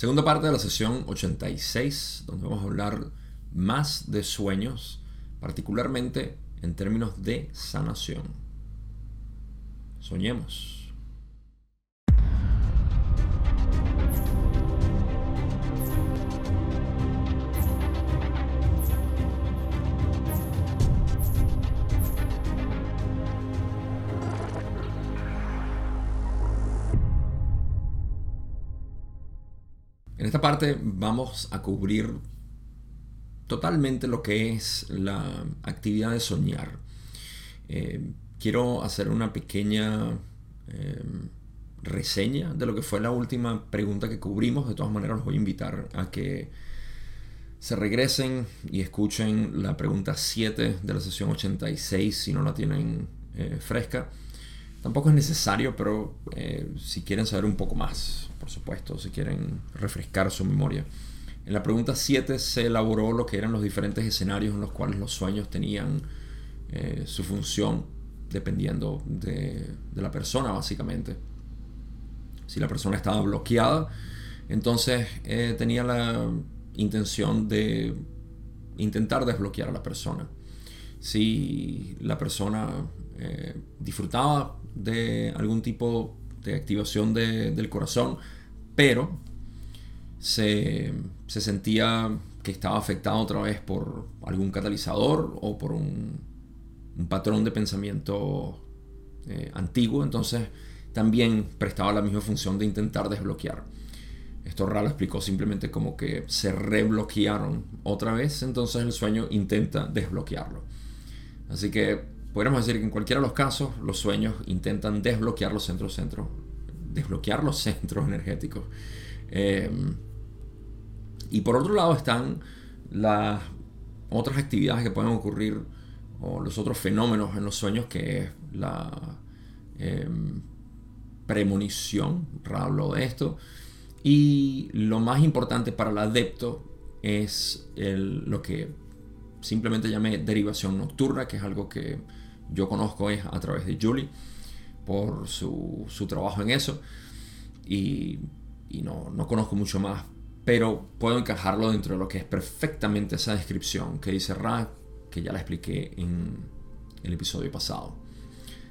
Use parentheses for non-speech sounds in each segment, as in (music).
Segunda parte de la sesión 86, donde vamos a hablar más de sueños, particularmente en términos de sanación. Soñemos. Esta parte vamos a cubrir totalmente lo que es la actividad de soñar. Eh, quiero hacer una pequeña eh, reseña de lo que fue la última pregunta que cubrimos. De todas maneras, los voy a invitar a que se regresen y escuchen la pregunta 7 de la sesión 86 si no la tienen eh, fresca. Tampoco es necesario, pero si quieren saber un poco más por supuesto, si quieren refrescar su memoria. En la pregunta 7 se elaboró lo que eran los diferentes escenarios en los cuales los sueños tenían eh, su función dependiendo de, la persona, básicamente. Si la persona estaba bloqueada, entonces eh, tenía la intención de intentar desbloquear a la persona. Si la persona eh, disfrutaba de algún tipo de activación del corazón, pero se, sentía que estaba afectado otra vez por algún catalizador o por un, patrón de pensamiento eh, antiguo, entonces también prestaba la misma función de intentar desbloquear. Esto Ralo explicó simplemente como que se rebloquearon otra vez, entonces el sueño intenta desbloquearlo. Así que podríamos decir que en cualquiera de los casos los sueños intentan desbloquear los centros centros desbloquear los centros (laughs) energéticos. Em, y por otro lado están las otras actividades que pueden ocurrir o los otros fenómenos en los sueños que es la em, premonición, hablo de esto, y lo más importante para el adepto es lo que simplemente llamé derivación nocturna, que es algo que yo conozco es a través de Julie por su, trabajo en eso y, no, conozco mucho más, pero puedo encajarlo dentro de lo que es perfectamente esa descripción que dice Ra, que ya la expliqué en el episodio pasado.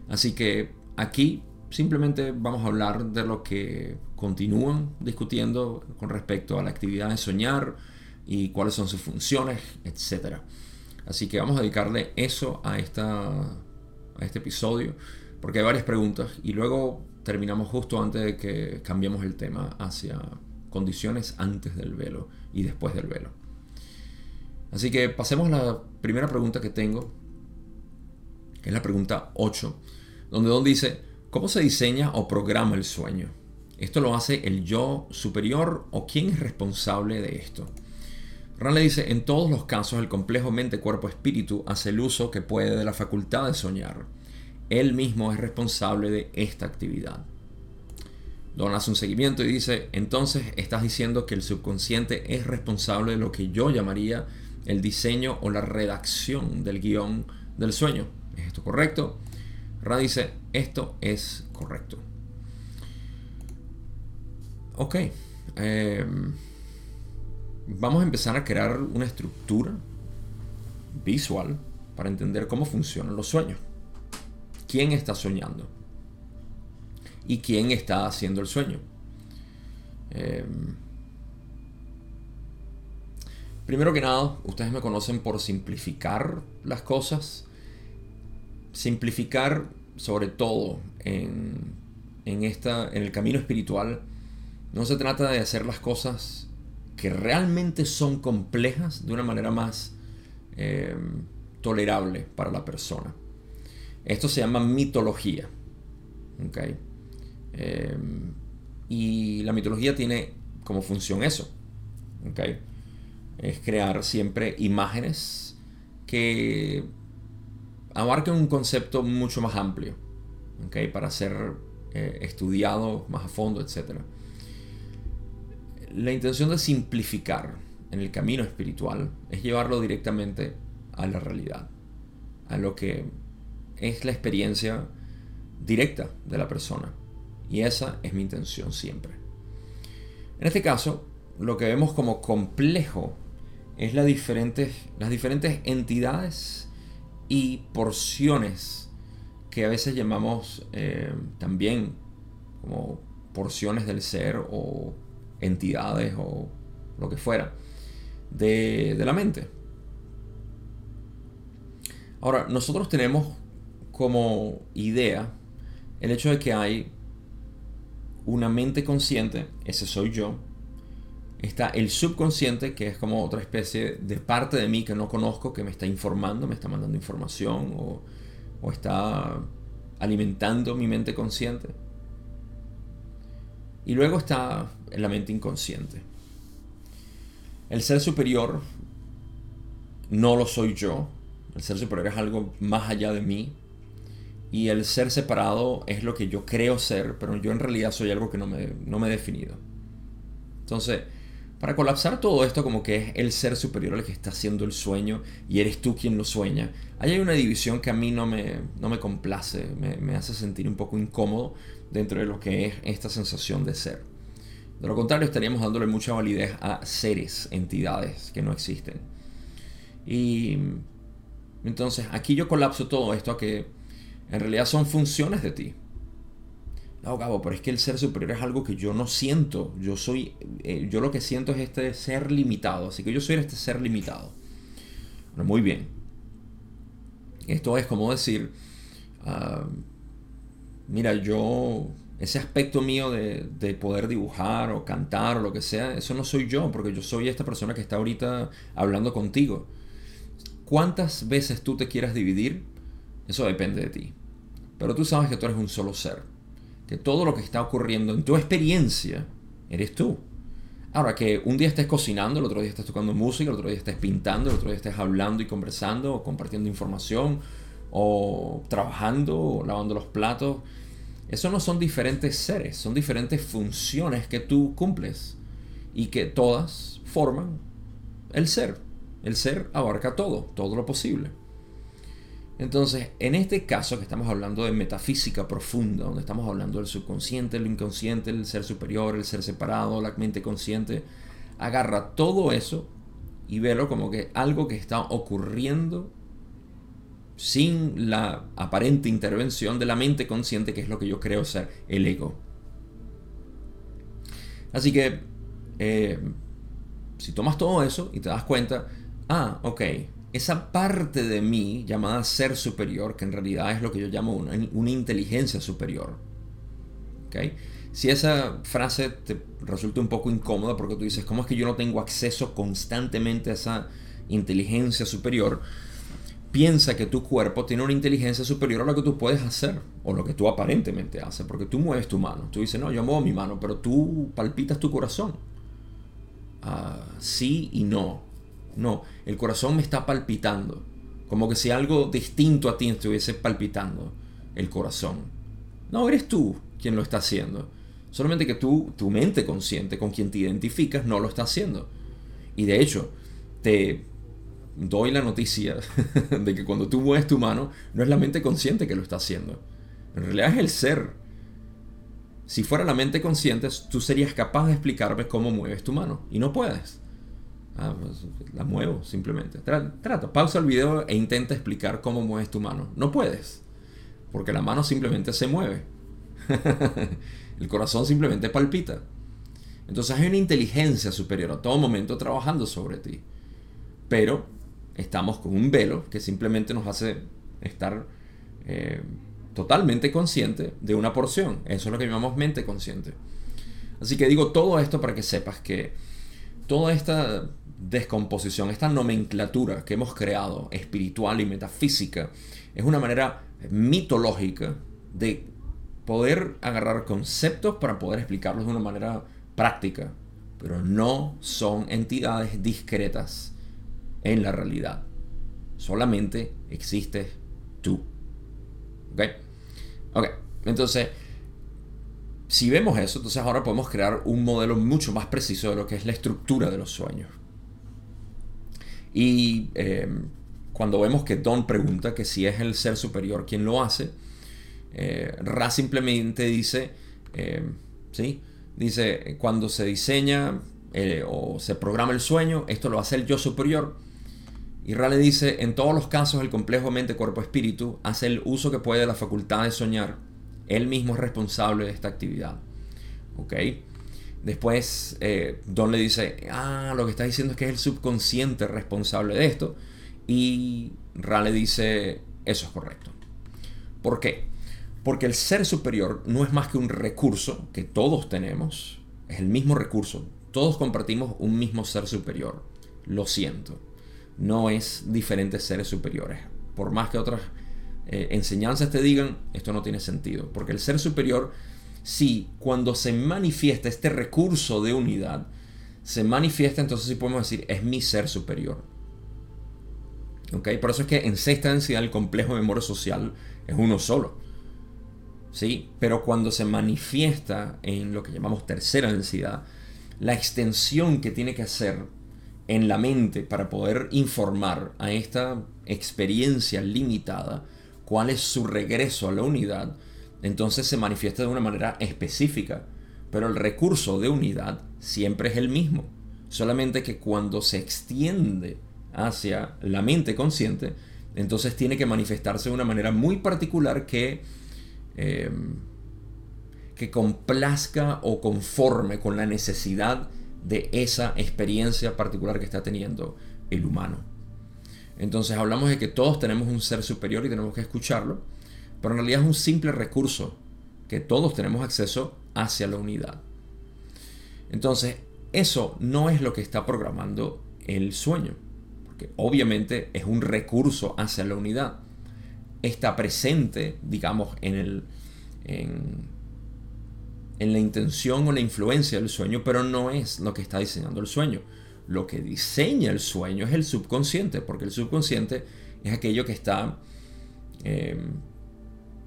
Así que aquí simplemente vamos a hablar de lo que continúan discutiendo con respecto a la actividad de soñar y cuáles son sus funciones, etc. Así que vamos a dedicarle eso a, esta, este episodio porque hay varias preguntas y luego terminamos justo antes de que cambiemos el tema hacia condiciones antes del velo y después del velo. Así que pasemos a la primera pregunta que tengo, que es la pregunta 8, donde Don dice, ¿cómo se diseña o programa el sueño? ¿Esto lo hace el yo superior o quién es responsable de esto? Ran le dice, en todos los casos el complejo mente-cuerpo-espíritu hace el uso que puede de la facultad de soñar él mismo es responsable de esta actividad. Don hace un seguimiento y dice, entonces estás diciendo que el subconsciente es responsable de lo que yo llamaría el diseño o la redacción del guion del sueño. ¿Es esto correcto? Ra dice, esto es correcto. Ok. Em, vamos a empezar a crear una estructura visual para entender cómo funcionan los sueños quién está soñando y quién está haciendo el sueño. Em, primero que nada, ustedes me conocen por simplificar las cosas. Simplificar sobre todo en, esta, en el camino espiritual. No se trata de hacer las cosas que realmente son complejas de una manera más em, tolerable para la persona. Esto se llama mitología. Em, y la mitología tiene como función eso. Es crear siempre imágenes que abarquen un concepto mucho más amplio. Para ser eh, estudiado más a fondo, etc. La intención de simplificar en el camino espiritual es llevarlo directamente a la realidad, a lo que es la experiencia directa de la persona. Y esa es mi intención siempre. En este caso, lo que vemos como complejo es las diferentes, las diferentes entidades y porciones que a veces llamamos eh, también como porciones del ser o entidades o lo que fuera de, la mente. Ahora, nosotros tenemos como idea el hecho de que hay una mente consciente, ese soy yo, está el subconsciente, que es como otra especie de parte de mí que no conozco, que me está informando, me está mandando información o está alimentando mi mente consciente. Y luego está la mente inconsciente. El ser superior no lo soy yo. El ser superior es algo más allá de mí. Y el ser separado es lo que yo creo ser, pero yo en realidad soy algo que no me, no me he definido. Entonces, para colapsar todo esto como que es el ser superior el que está haciendo el sueño y eres tú quien lo sueña, ahí hay una división que a mí no me, no me complace, me, me hace sentir un poco incómodo dentro de lo que es esta sensación de ser. De lo contrario, estaríamos dándole mucha validez a seres, entidades que no existen. Y entonces aquí yo colapso todo esto a que en realidad son funciones de ti. No, Gabo, pero es que el ser superior es algo que yo no siento. Yo soy, eh, yo lo que siento es este ser limitado. Así que yo soy este ser limitado. Muy bien. Esto es como decir, ah, mira, yo ese aspecto mío de, poder dibujar o cantar o lo que sea, eso no soy yo, porque yo soy esta persona que está ahorita hablando contigo. ¿Cuántas veces tú te quieras dividir? Eso depende de ti. Pero tú sabes que tú eres un solo ser. Que todo lo que está ocurriendo en tu experiencia eres tú. Ahora, que un día estés cocinando, el otro día estés tocando música, el otro día estés pintando, el otro día estés hablando y conversando, o compartiendo información, o trabajando, o lavando los platos eso no son diferentes seres, son diferentes funciones que tú cumples y que todas forman el ser. El ser abarca todo, todo lo posible. Entonces, en este caso que estamos hablando de metafísica profunda, donde estamos hablando del subconsciente, el inconsciente, el ser superior, el ser separado, la mente consciente, agarra todo eso y velo como que algo que está ocurriendo sin la aparente intervención de la mente consciente, que es lo que yo creo ser el ego. Así que, eh, si tomas todo eso y te das cuenta, ah, ok, esa parte de mí llamada ser superior, que en realidad es lo que yo llamo una, inteligencia superior, ¿ok? Si esa frase te resulta un poco incómoda porque tú dices, ¿cómo es que yo no tengo acceso constantemente a esa inteligencia superior? Piensa que tu cuerpo tiene una inteligencia superior a lo que tú puedes hacer o lo que tú aparentemente haces, porque tú mueves tu mano. Tú dices, no, yo muevo mi mano, pero tú palpitas tu corazón. Ah, sí y no. No, el corazón me está palpitando. Como que si algo distinto a ti estuviese palpitando el corazón. No, eres tú quien lo está haciendo. Solamente que tú, tu mente consciente con quien te identificas, no lo está haciendo. Y de hecho, te doy la noticia (laughs) de que cuando tú mueves tu mano, no es la mente consciente que lo está haciendo. En realidad es el ser. Si fuera la mente consciente, tú serías capaz de explicarme cómo mueves tu mano. Y no puedes. Ah, pues, la muevo simplemente. Trata, pausa el video e intenta explicar cómo mueves tu mano. No puedes. Porque la mano simplemente se mueve. (laughs) el corazón simplemente palpita. Entonces hay una inteligencia superior a todo momento trabajando sobre ti. Pero estamos con un velo que simplemente nos hace estar eh, totalmente consciente de una porción. Eso es lo que llamamos mente consciente. Así que digo todo esto para que sepas que toda esta descomposición, esta nomenclatura que hemos creado, espiritual y metafísica, es una manera mitológica de poder agarrar conceptos para poder explicarlos de una manera práctica, pero no son entidades discretas en la realidad. Solamente existes tú. ¿Ok? Ok, entonces, si vemos eso, entonces ahora podemos crear un modelo mucho más preciso de lo que es la estructura de los sueños. Y em, cuando vemos que Don pregunta que si es el ser superior quien lo hace, eh, Ra simplemente dice, em, ¿sí? Dice, cuando se diseña eh, o se programa el sueño, esto lo hace el yo superior. Y Rale dice, en todos los casos el complejo mente-cuerpo-espíritu hace el uso que puede de la facultad de soñar. Él mismo es responsable de esta actividad. ¿Ok? Después eh, Don le dice, ah, lo que está diciendo es que es el subconsciente responsable de esto. Y Rale dice, eso es correcto. ¿Por qué? Porque el ser superior no es más que un recurso que todos tenemos, es el mismo recurso, todos compartimos un mismo ser superior. Lo siento, no es diferentes seres superiores. Por más que otras eh, enseñanzas te digan, esto no tiene sentido, porque el ser superior, sí, cuando se manifiesta este recurso de unidad, se manifiesta, entonces sí podemos decir, es mi ser superior. ¿Ok? Por eso es que en sexta densidad el complejo de memoria social es uno solo. ¿Sí? Pero cuando se manifiesta en lo que llamamos tercera densidad, la extensión que tiene que hacer en la mente para poder informar a esta experiencia limitada cuál es su regreso a la unidad, entonces se manifiesta de una manera específica. Pero el recurso de unidad siempre es el mismo. Solamente que cuando se extiende hacia la mente consciente, entonces tiene que manifestarse de una manera muy particular que, eh, que complazca o conforme con la necesidad de esa experiencia particular que está teniendo el humano. Entonces hablamos de que todos tenemos un ser superior y tenemos que escucharlo, pero en realidad es un simple recurso que todos tenemos acceso hacia la unidad. Entonces, eso no es lo que está programando el sueño que obviamente es un recurso hacia la unidad. Está presente, digamos, en, el, en, en la intención o la influencia del sueño, pero no es lo que está diseñando el sueño. Lo que diseña el sueño es el subconsciente, porque el subconsciente es aquello que está eh,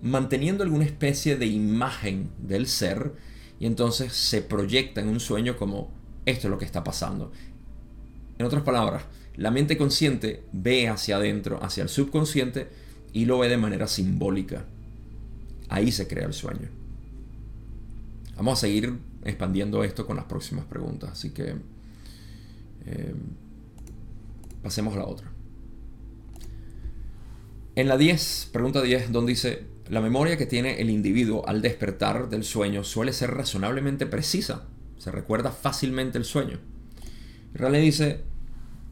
manteniendo alguna especie de imagen del ser y entonces se proyecta en un sueño como esto es lo que está pasando. En otras palabras, la mente consciente ve hacia adentro, hacia el subconsciente, y lo ve de manera simbólica. Ahí se crea el sueño. Vamos a seguir expandiendo esto con las próximas preguntas, así que eh, pasemos a la otra. En la 10, pregunta 10, donde dice, la memoria que tiene el individuo al despertar del sueño suele ser razonablemente precisa, se recuerda fácilmente el sueño. Raleigh dice,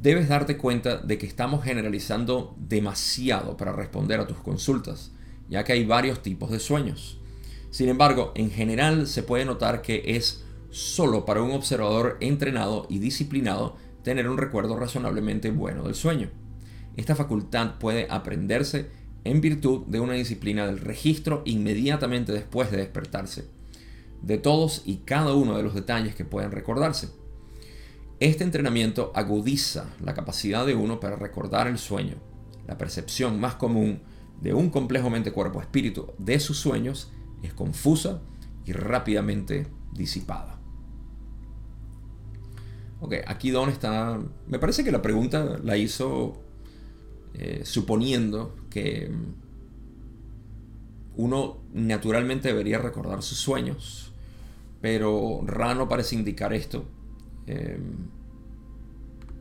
debes darte cuenta de que estamos generalizando demasiado para responder a tus consultas, ya que hay varios tipos de sueños. Sin embargo, en general se puede notar que es solo para un observador entrenado y disciplinado tener un recuerdo razonablemente bueno del sueño. Esta facultad puede aprenderse en virtud de una disciplina del registro inmediatamente después de despertarse, de todos y cada uno de los detalles que pueden recordarse. Este entrenamiento agudiza la capacidad de uno para recordar el sueño. La percepción más común de un complejo mente-cuerpo-espíritu de sus sueños es confusa y rápidamente disipada. Ok, aquí Don está... Me parece que la pregunta la hizo eh, suponiendo que uno naturalmente debería recordar sus sueños, pero Rano parece indicar esto Em,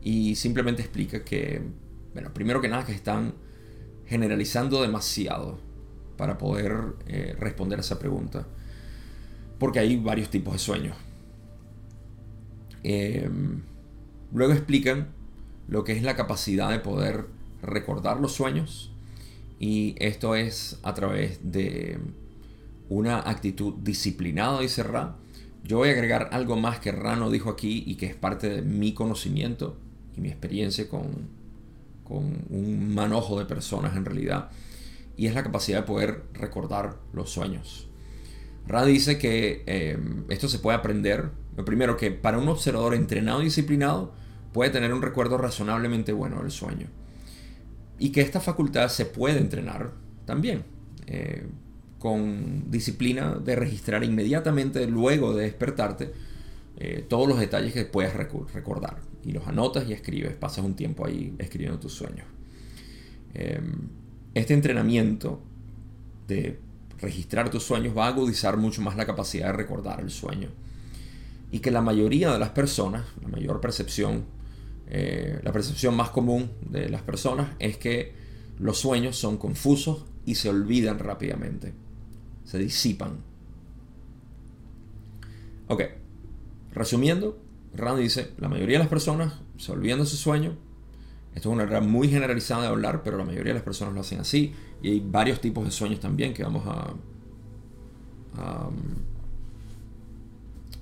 y simplemente explica que, bueno, primero que nada que están generalizando demasiado para poder eh, responder a esa pregunta. Porque hay varios tipos de sueños. Em, luego explican lo que es la capacidad de poder recordar los sueños. Y esto es a través de una actitud disciplinada, dice Ra, yo voy a agregar algo más que Rano dijo aquí y que es parte de mi conocimiento y mi experiencia con, con un manojo de personas en realidad. Y es la capacidad de poder recordar los sueños. Ra dice que em, esto se puede aprender. Primero que para un observador entrenado y disciplinado puede tener un recuerdo razonablemente bueno del sueño. Y que esta facultad se puede entrenar también. Eh, con disciplina de registrar inmediatamente luego de despertarte eh, todos los detalles que puedas recordar. Y los anotas y escribes, pasas un tiempo ahí escribiendo tus sueños. Este entrenamiento de registrar tus sueños va a agudizar mucho más la capacidad de recordar el sueño. y que la mayoría de las personas, la mayor percepción, eh, la percepción más común de las personas es que los sueños son confusos y se olvidan rápidamente, se disipan. Ok, resumiendo, Rand dice, la mayoría de las personas se olvidan de su sueño. Esto es una manera muy generalizada de hablar, pero la mayoría de las personas lo hacen así. Y hay varios tipos de sueños también que vamos a...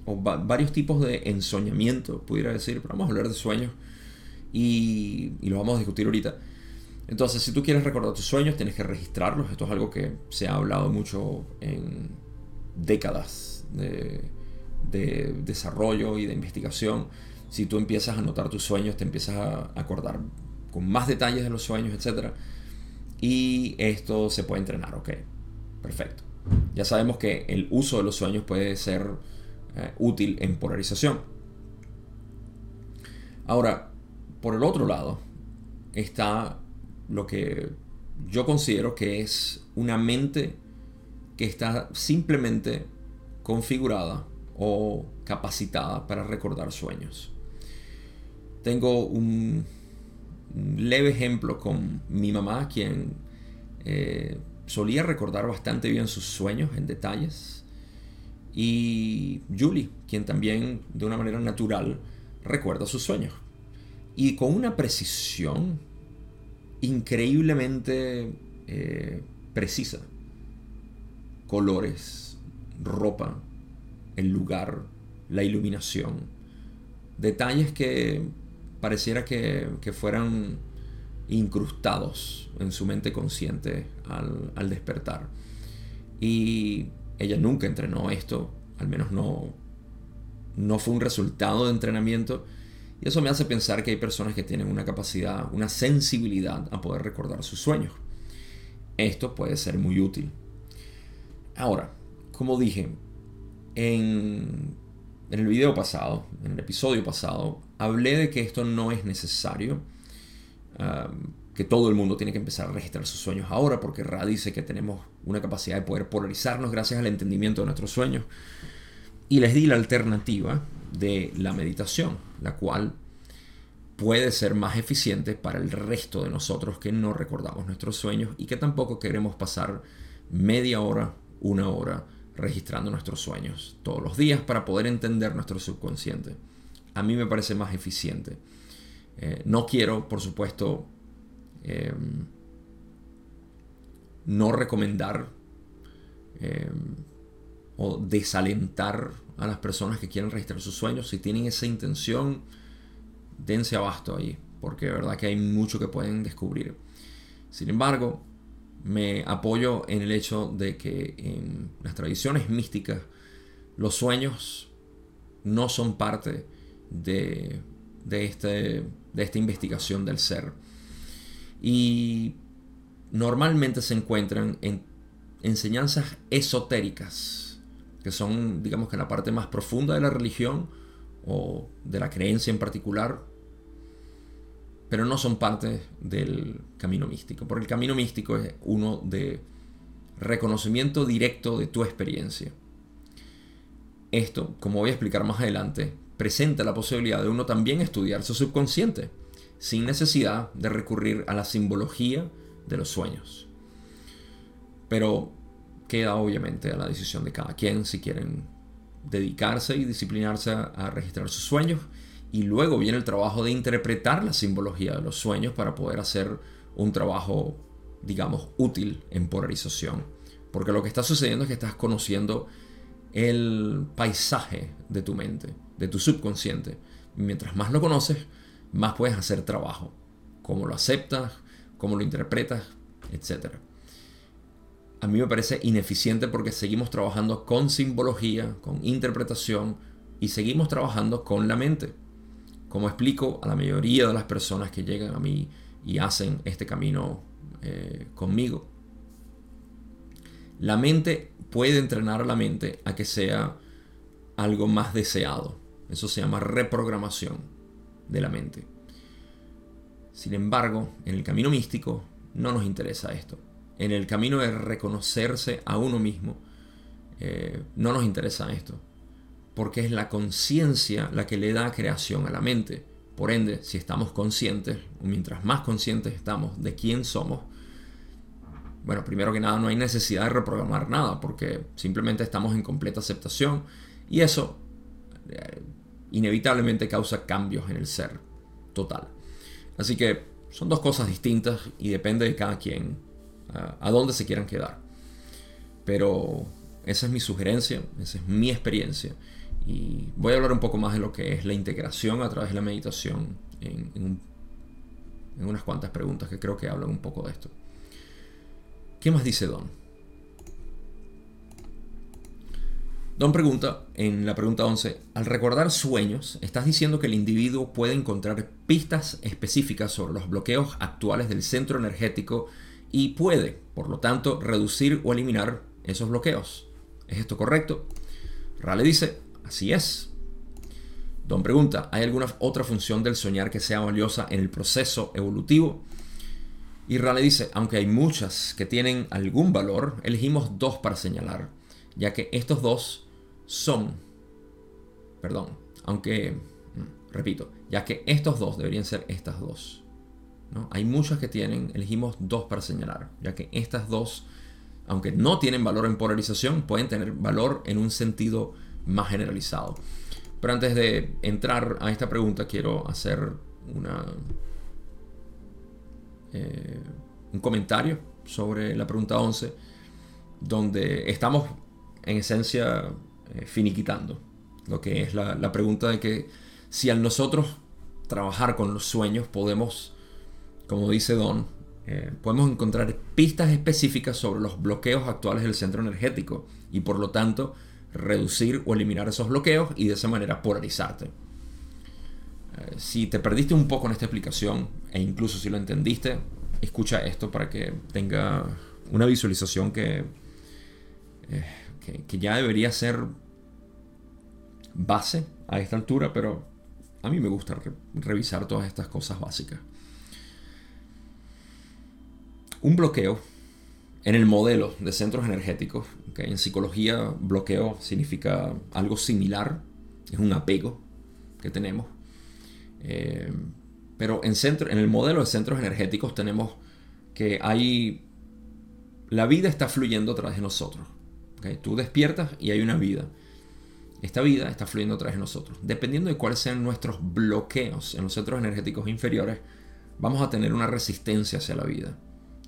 o varios tipos de ensoñamiento, pudiera decir, pero vamos a hablar de sueños y, y lo vamos a discutir ahorita. Entonces, si tú quieres recordar tus sueños, tienes que registrarlos. Esto es algo que se ha hablado mucho en décadas de, desarrollo y de investigación. Si tú empiezas a anotar tus sueños, te empiezas a acordar con más detalles de los sueños, etc. Y esto se puede entrenar, ok. Perfecto. Ya sabemos que el uso de los sueños puede ser eh, útil en polarización. Ahora, por el otro lado, está lo que yo considero que es una mente que está simplemente configurada o capacitada para recordar sueños. Tengo un, leve ejemplo con mi mamá, quien eh, solía recordar bastante bien sus sueños en detalles. Y Julie, quien también de una manera natural recuerda sus sueños. Y con una precisión increíblemente eh, precisa. Colores, ropa, el lugar, la iluminación. Detalles que pareciera que, fueran incrustados en su mente consciente al, al, despertar. Y ella nunca entrenó esto, al menos no, no fue un resultado de entrenamiento, y eso me hace pensar que hay personas que tienen una capacidad, una sensibilidad a poder recordar sus sueños. Esto puede ser muy útil. Ahora, como dije, en, el video pasado, en el episodio pasado, hablé de que esto no es necesario, um, que todo el mundo tiene que empezar a registrar sus sueños ahora, porque Ra dice que tenemos una capacidad de poder polarizarnos gracias al entendimiento de nuestros sueños. Y les di la alternativa de la meditación, la cual puede ser más eficiente para el resto de nosotros que no recordamos nuestros sueños y que tampoco queremos pasar media hora, una hora registrando nuestros sueños todos los días para poder entender nuestro subconsciente. A mí me parece más eficiente. Eh, no quiero, por supuesto, em, no recomendar em, o desalentar a las personas que quieren registrar sus sueños. Si tienen esa intención, dense abasto ahí, porque de verdad que hay mucho que pueden descubrir. Sin embargo, me apoyo en el hecho de que en las tradiciones místicas los sueños no son parte de, de, este, de esta investigación del ser. Y normalmente se encuentran en enseñanzas esotéricas que son, digamos que la parte más profunda de la religión o de la creencia en particular, pero no son parte del camino místico, porque el camino místico es uno de reconocimiento directo de tu experiencia. Esto, como voy a explicar más adelante, presenta la posibilidad de uno también estudiar su subconsciente, sin necesidad de recurrir a la simbología de los sueños. Pero queda obviamente a la decisión de cada quien si quieren dedicarse y disciplinarse a, registrar sus sueños. Y luego viene el trabajo de interpretar la simbología de los sueños para poder hacer un trabajo, digamos, útil en polarización. Porque lo que está sucediendo es que estás conociendo el paisaje de tu mente, de tu subconsciente. mientras más lo conoces, más puedes hacer trabajo. Cómo lo aceptas, cómo lo interpretas, etcétera a mí me parece ineficiente porque seguimos trabajando con simbología, con interpretación y seguimos trabajando con la mente. Como explico a la mayoría de las personas que llegan a mí y hacen este camino eh, conmigo. La mente puede entrenar a la mente a que sea algo más deseado. Eso se llama reprogramación de la mente. Sin embargo, en el camino místico no nos interesa esto en el camino de reconocerse a uno mismo, eh, no nos interesa esto. porque es la conciencia la que le da creación a la mente. Por ende, si estamos conscientes, o mientras más conscientes estamos de quién somos, bueno, primero que nada no hay necesidad de reprogramar nada, porque simplemente estamos en completa aceptación y eso eh, inevitablemente causa cambios en el ser total. Así que son dos cosas distintas y depende de cada quien a dónde se quieran quedar. Pero esa es mi sugerencia, esa es mi experiencia. Y voy a hablar un poco más de lo que es la integración a través de la meditación en, en unas cuantas preguntas que creo que hablan un poco de esto. ¿Qué más dice Don? Don pregunta, en la pregunta 11, al recordar sueños, estás diciendo que el individuo puede encontrar pistas específicas sobre los bloqueos actuales del centro energético y puede, por lo tanto, reducir o eliminar esos bloqueos. ¿Es esto correcto? Rale dice, así es. Don pregunta, ¿hay alguna otra función del soñar que sea valiosa en el proceso evolutivo? Y Rale dice, aunque hay muchas que tienen algún valor, elegimos dos para señalar, ya que estos dos son, perdón, aunque, mm, repito, ya que estos dos deberían ser estas dos. ¿no? Hay muchas que tienen, elegimos dos para señalar, ya que estas dos, aunque no tienen valor en polarización, pueden tener valor en un sentido más generalizado. Pero antes de entrar a esta pregunta, quiero hacer una, eh, un comentario sobre la pregunta 11, donde estamos en esencia eh, finiquitando. Lo que es la, pregunta de que si al nosotros trabajar con los sueños podemos, como dice Don, eh, podemos encontrar pistas específicas sobre los bloqueos actuales del centro energético y por lo tanto reducir o eliminar esos bloqueos y de esa manera polarizarte. Eh, si te perdiste un poco en esta explicación e incluso si lo entendiste, escucha esto para que tenga una visualización que que, ya debería ser base a esta altura, pero a mí me gusta revisar todas estas cosas básicas. Un bloqueo en el modelo de centros energéticos, en psicología bloqueo significa algo similar, es un apego que tenemos. Eh, pero en, centro, en el modelo de centros energéticos tenemos que hay... La vida está fluyendo a través de nosotros. Tú despiertas y hay una vida. Esta vida está fluyendo a través de nosotros. Dependiendo de cuáles sean nuestros bloqueos en los centros energéticos inferiores, vamos a tener una resistencia hacia la vida.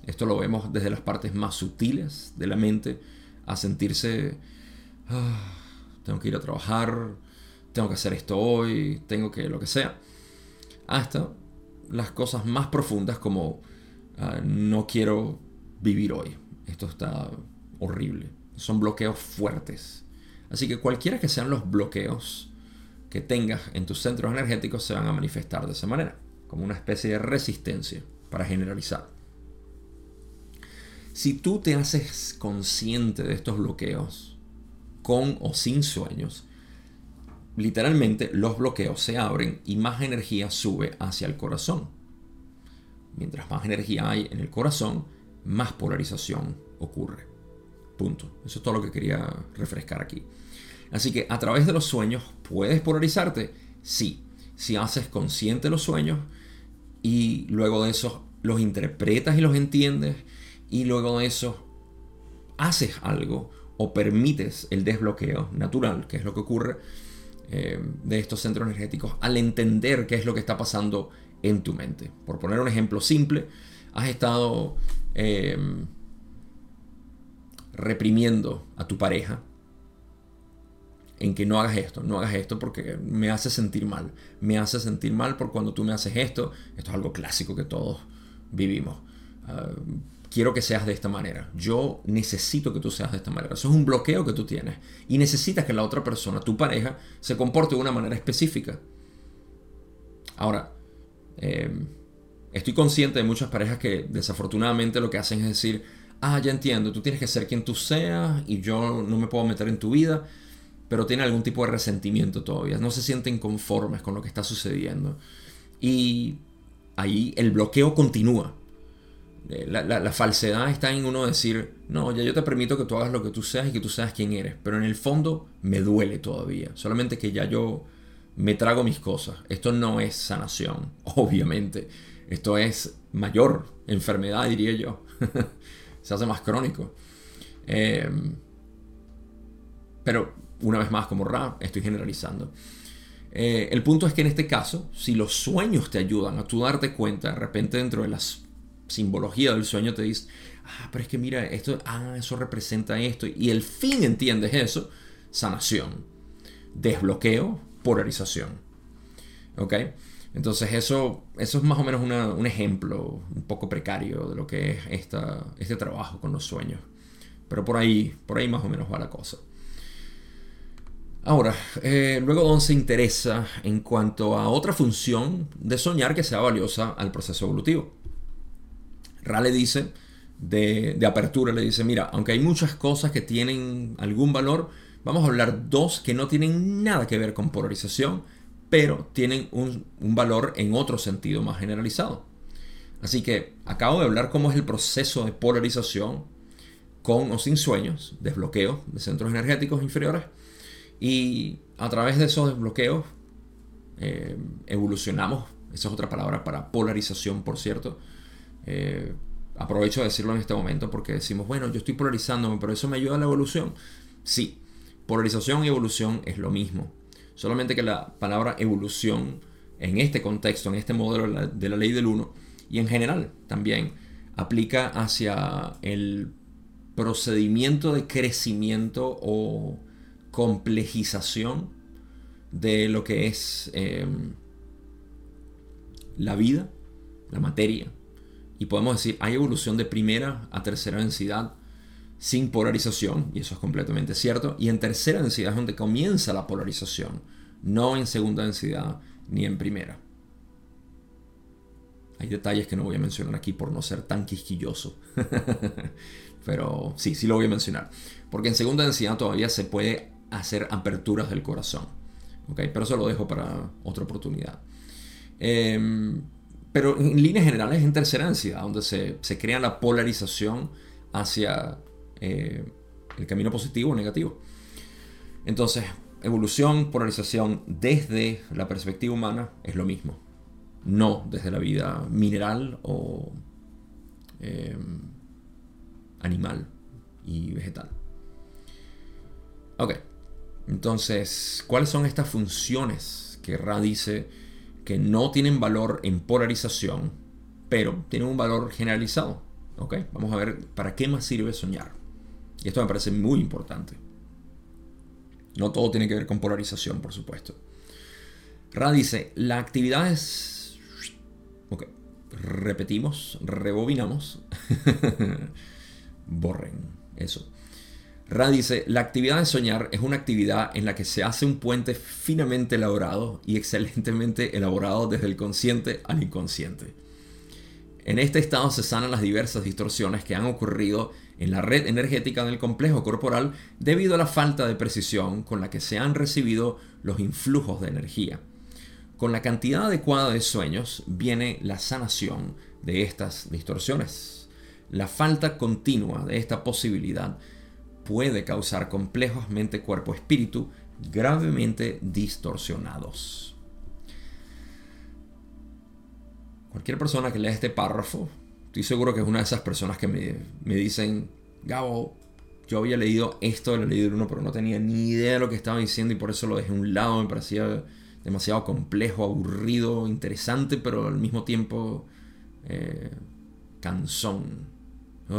Esto lo vemos desde las partes más sutiles de la mente, a sentirse, ah, tengo que ir a trabajar, tengo que hacer esto hoy, tengo que lo que sea, hasta las cosas más profundas como ah, no quiero vivir hoy. Esto está horrible son bloqueos fuertes. Así que cualquiera que sean los bloqueos que tengas en tus centros energéticos se van a manifestar de esa manera, como una especie de resistencia para generalizar. Si tú te haces consciente de estos bloqueos, con o sin sueños, literalmente los bloqueos se abren y más energía sube hacia el corazón. Mientras más energía hay en el corazón, más polarización ocurre. Eso es todo lo que quería refrescar aquí. Así que a través de los sueños puedes polarizarte. Sí, si haces consciente los sueños y luego de eso los interpretas y los entiendes y luego de eso haces algo o permites el desbloqueo natural, que es lo que ocurre eh, de estos centros energéticos, al entender qué es lo que está pasando en tu mente. Por poner un ejemplo simple, has estado... Eh, reprimiendo a tu pareja en que no hagas esto, no hagas esto porque me hace sentir mal. Me hace sentir mal por cuando tú me haces esto. Esto es algo clásico que todos vivimos. Ah, quiero que seas de esta manera. Yo necesito que tú seas de esta manera. Eso es un bloqueo que tú tienes. Y necesitas que la otra persona, tu pareja, se comporte de una manera específica. Ahora, em, estoy consciente de muchas parejas que desafortunadamente lo que hacen es decir, ah, ya entiendo, tú tienes que ser quien tú seas y yo no me puedo meter en tu vida, pero tiene algún tipo de resentimiento todavía, no se sienten conformes con lo que está sucediendo. Y ahí el bloqueo continúa. Eh, la, falsedad está en uno decir, no, ya yo te permito que tú hagas lo que tú seas y que tú seas quién eres, pero en el fondo me duele todavía, solamente que ya yo me trago mis cosas. Esto no es sanación, (laughs) obviamente, esto es mayor enfermedad, diría yo, (laughs) se hace más crónico. Em, pero una vez más, como Ra, estoy generalizando. Eh, el punto es que en este caso, si los sueños te ayudan a tú darte cuenta, de repente dentro de las simbología del sueño te dice, ah, pero es que mira, esto, ah, eso representa esto, y el fin entiendes eso, sanación, desbloqueo, polarización. ¿Ok? Entonces eso, eso es más o menos un ejemplo un poco precario de lo que es esta, este trabajo con los sueños. Pero por ahí, por ahí más o menos va la cosa. Ahora, eh, luego Don se interesa en cuanto a otra función de soñar que sea valiosa al proceso evolutivo. Ra le dice, de, de, apertura, le dice, mira, aunque hay muchas cosas que tienen algún valor, vamos a hablar dos que no tienen nada que ver con polarización, pero tienen un, un valor en otro sentido más generalizado. Así que acabo de hablar cómo es el proceso de polarización con o sin sueños, desbloqueo de centros energéticos inferiores. Y a través de esos desbloqueos eh, evolucionamos, esa es otra palabra para polarización, por cierto, eh, aprovecho de decirlo en este momento porque decimos, bueno, yo estoy polarizándome, pero eso me ayuda a la evolución. Sí, polarización y evolución es lo mismo. Solamente que la palabra evolución en este contexto, en este modelo de la ley del 1 y en general también aplica hacia el procedimiento de crecimiento o complejización de lo que es eh, la vida, la materia, y podemos decir, hay evolución de primera a tercera densidad sin polarización, y eso es completamente cierto. Y en tercera densidad es donde comienza la polarización, no en segunda densidad ni en primera. Hay detalles que no voy a mencionar aquí por no ser tan quisquilloso. (laughs) Pero sí, sí lo voy a mencionar. Porque en segunda densidad todavía se puede hacer aperturas del corazón. ¿okay? Pero eso lo dejo para otra oportunidad. Eh, pero en líneas generales es en tercera densidad, donde se, crea la polarización hacia eh, el camino positivo o negativo. Entonces, evolución, polarización desde la perspectiva humana es lo mismo. No desde la vida mineral o eh, animal y vegetal. Ok, entonces, ¿cuáles son estas funciones que Ra dice? que no tienen valor en polarización, pero tienen un valor generalizado. ¿Ok? Vamos a ver para qué más sirve soñar. Y esto me parece muy importante. No todo tiene que ver con polarización, por supuesto. Ra dice, la actividad es... Ok, repetimos, rebobinamos. (laughs) Borren eso. Ra dice, la actividad de soñar es una actividad en la que se hace un puente finamente elaborado y excelentemente elaborado desde el consciente al inconsciente. En este estado se sanan las diversas distorsiones que han ocurrido en la red energética del complejo corporal debido a la falta de precisión con la que se han recibido los influjos de energía. Con la cantidad adecuada de sueños viene la sanación de estas distorsiones. La falta continua de esta posibilidad puede causar complejos mente-cuerpo-espíritu gravemente distorsionados. Cualquier persona que lea este párrafo, estoy seguro que es una de esas personas que me, dicen, Gabo, yo había leído esto del uno, pero no tenía ni idea de lo que estaba diciendo y por eso lo dejé a un lado, me parecía demasiado complejo, aburrido, interesante, pero al mismo tiempo eh, cansón. (laughs)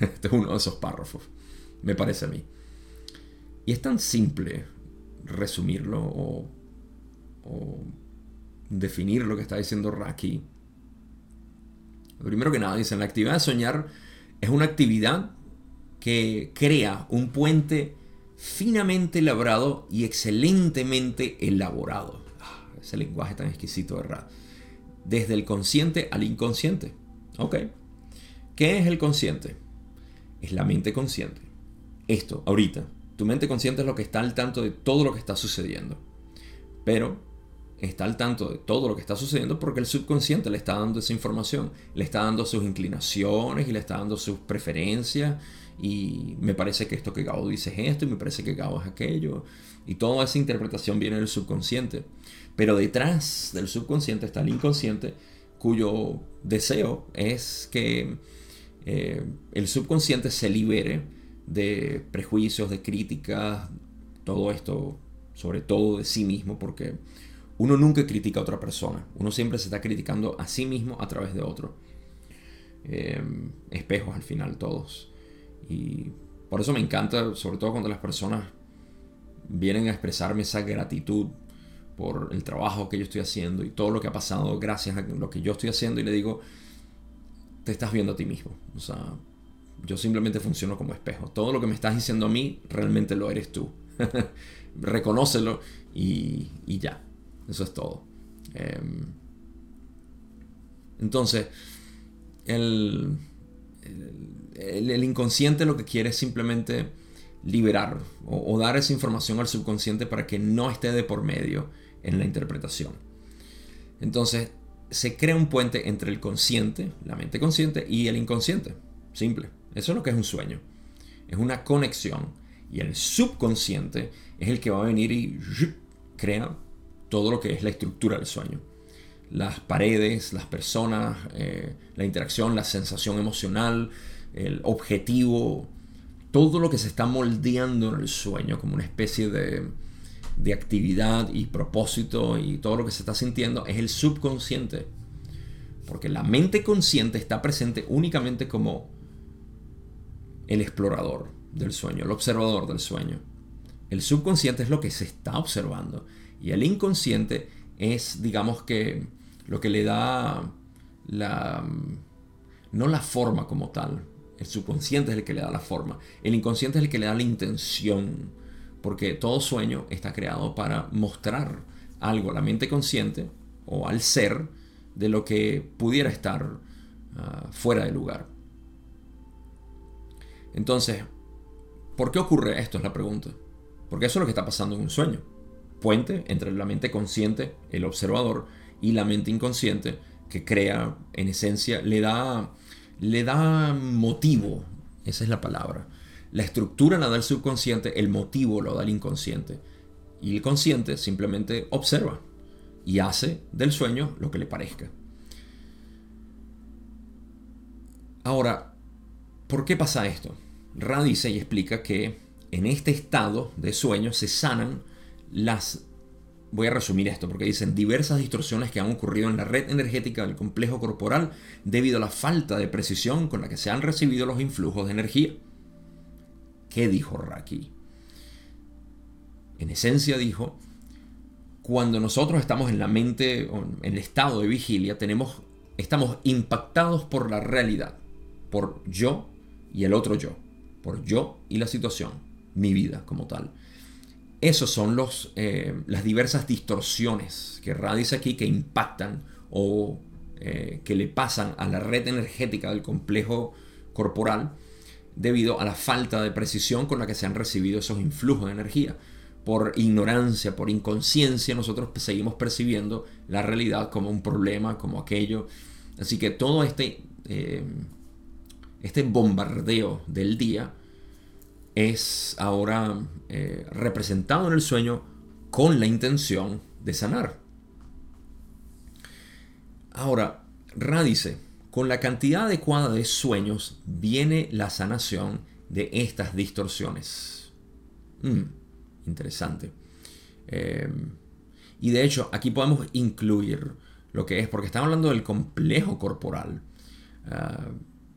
este es uno de esos párrafos, me parece a mí. Y es tan simple resumirlo o, definir lo que está diciendo Raki. Primero que nada, dicen, la actividad de soñar es una actividad que crea un puente finamente labrado y excelentemente elaborado. Ah, ese lenguaje tan exquisito, ¿verdad? Desde el consciente al inconsciente. Ok. ¿Qué es el consciente? Es la mente consciente. Esto, ahorita. Tu mente consciente es lo que está al tanto de todo lo que está sucediendo. Pero está al tanto de todo lo que está sucediendo porque el subconsciente le está dando esa información, le está dando sus inclinaciones y le está dando sus preferencias y me parece que esto que Gabo dice es esto y me parece que Gabo es aquello y toda esa interpretación viene del subconsciente. Pero detrás del subconsciente está el inconsciente cuyo deseo es que eh, el subconsciente se libere de prejuicios, de críticas, todo esto, sobre todo de sí mismo, porque uno nunca critica a otra persona, uno siempre se está criticando a sí mismo a través de otro. Eh, espejos al final todos. Y por eso me encanta, sobre todo cuando las personas vienen a expresarme esa gratitud por el trabajo que yo estoy haciendo y todo lo que ha pasado gracias a lo que yo estoy haciendo y le digo, te estás viendo a ti mismo. O sea, yo simplemente funciono como espejo. Todo lo que me estás diciendo a mí, realmente lo eres tú. (laughs) Reconócelo y ya. Eso es todo. Em, entonces, el, el, inconsciente lo que quiere es simplemente liberar o, dar esa información al subconsciente para que no esté de por medio en la interpretación. Entonces, se crea un puente entre el consciente, la mente consciente, y el inconsciente. Simple. Eso es lo que es un sueño. Es una conexión. Y el subconsciente es el que va a venir y crea todo lo que es la estructura del sueño. Las paredes, las personas, eh, la interacción, la sensación emocional, el objetivo, todo lo que se está moldeando en el sueño como una especie de, de actividad y propósito y todo lo que se está sintiendo es el subconsciente. Porque la mente consciente está presente únicamente como el explorador del sueño, el observador del sueño. El subconsciente es lo que se está observando. Y el inconsciente es, digamos que, lo que le da la... no la forma como tal. El subconsciente es el que le da la forma. El inconsciente es el que le da la intención. Porque todo sueño está creado para mostrar algo a la mente consciente o al ser de lo que pudiera estar ah, fuera de lugar. Entonces, ¿por qué ocurre esto? Es la pregunta. Porque eso es lo que está pasando en un sueño puente entre la mente consciente, el observador, y la mente inconsciente que crea, en esencia, le da, le da motivo, esa es la palabra. La estructura la da el subconsciente, el motivo lo da el inconsciente. Y el consciente simplemente observa y hace del sueño lo que le parezca. Ahora, ¿por qué pasa esto? Ra dice y explica que en este estado de sueño se sanan las... Voy a resumir esto porque dicen diversas distorsiones que han ocurrido en la red energética del complejo corporal debido a la falta de precisión con la que se han recibido los influjos de energía. ¿Qué dijo Raki? En esencia dijo, cuando nosotros estamos en la mente, en el estado de vigilia, tenemos, estamos impactados por la realidad, por yo y el otro yo, por yo y la situación, mi vida como tal. Esos son los, eh, las diversas distorsiones que Ra dice aquí que impactan o eh, que le pasan a la red energética del complejo corporal debido a la falta de precisión con la que se han recibido esos influjos de energía. Por ignorancia, por inconsciencia, nosotros seguimos percibiendo la realidad como un problema, como aquello. Así que todo este, eh, este bombardeo del día es ahora eh, representado en el sueño con la intención de sanar. Ahora, Ra dice, con la cantidad adecuada de sueños viene la sanación de estas distorsiones. Mm, interesante. Em, y de hecho, aquí podemos incluir lo que es, porque estamos hablando del complejo corporal. Ah,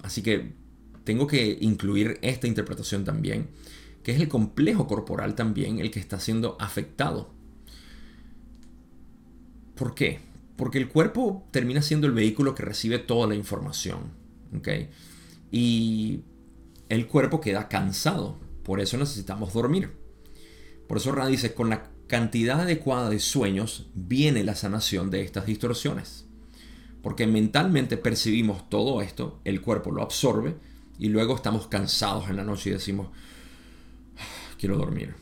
así que tengo que incluir esta interpretación también, que es el complejo corporal también el que está siendo afectado. ¿Por qué? Porque el cuerpo termina siendo el vehículo que recibe toda la información. Y el cuerpo queda cansado. Por eso necesitamos dormir. Por eso Ra dice, con la cantidad adecuada de sueños viene la sanación de estas distorsiones. Porque mentalmente percibimos todo esto, el cuerpo lo absorbe y luego estamos cansados en la noche y decimos, quiero dormir.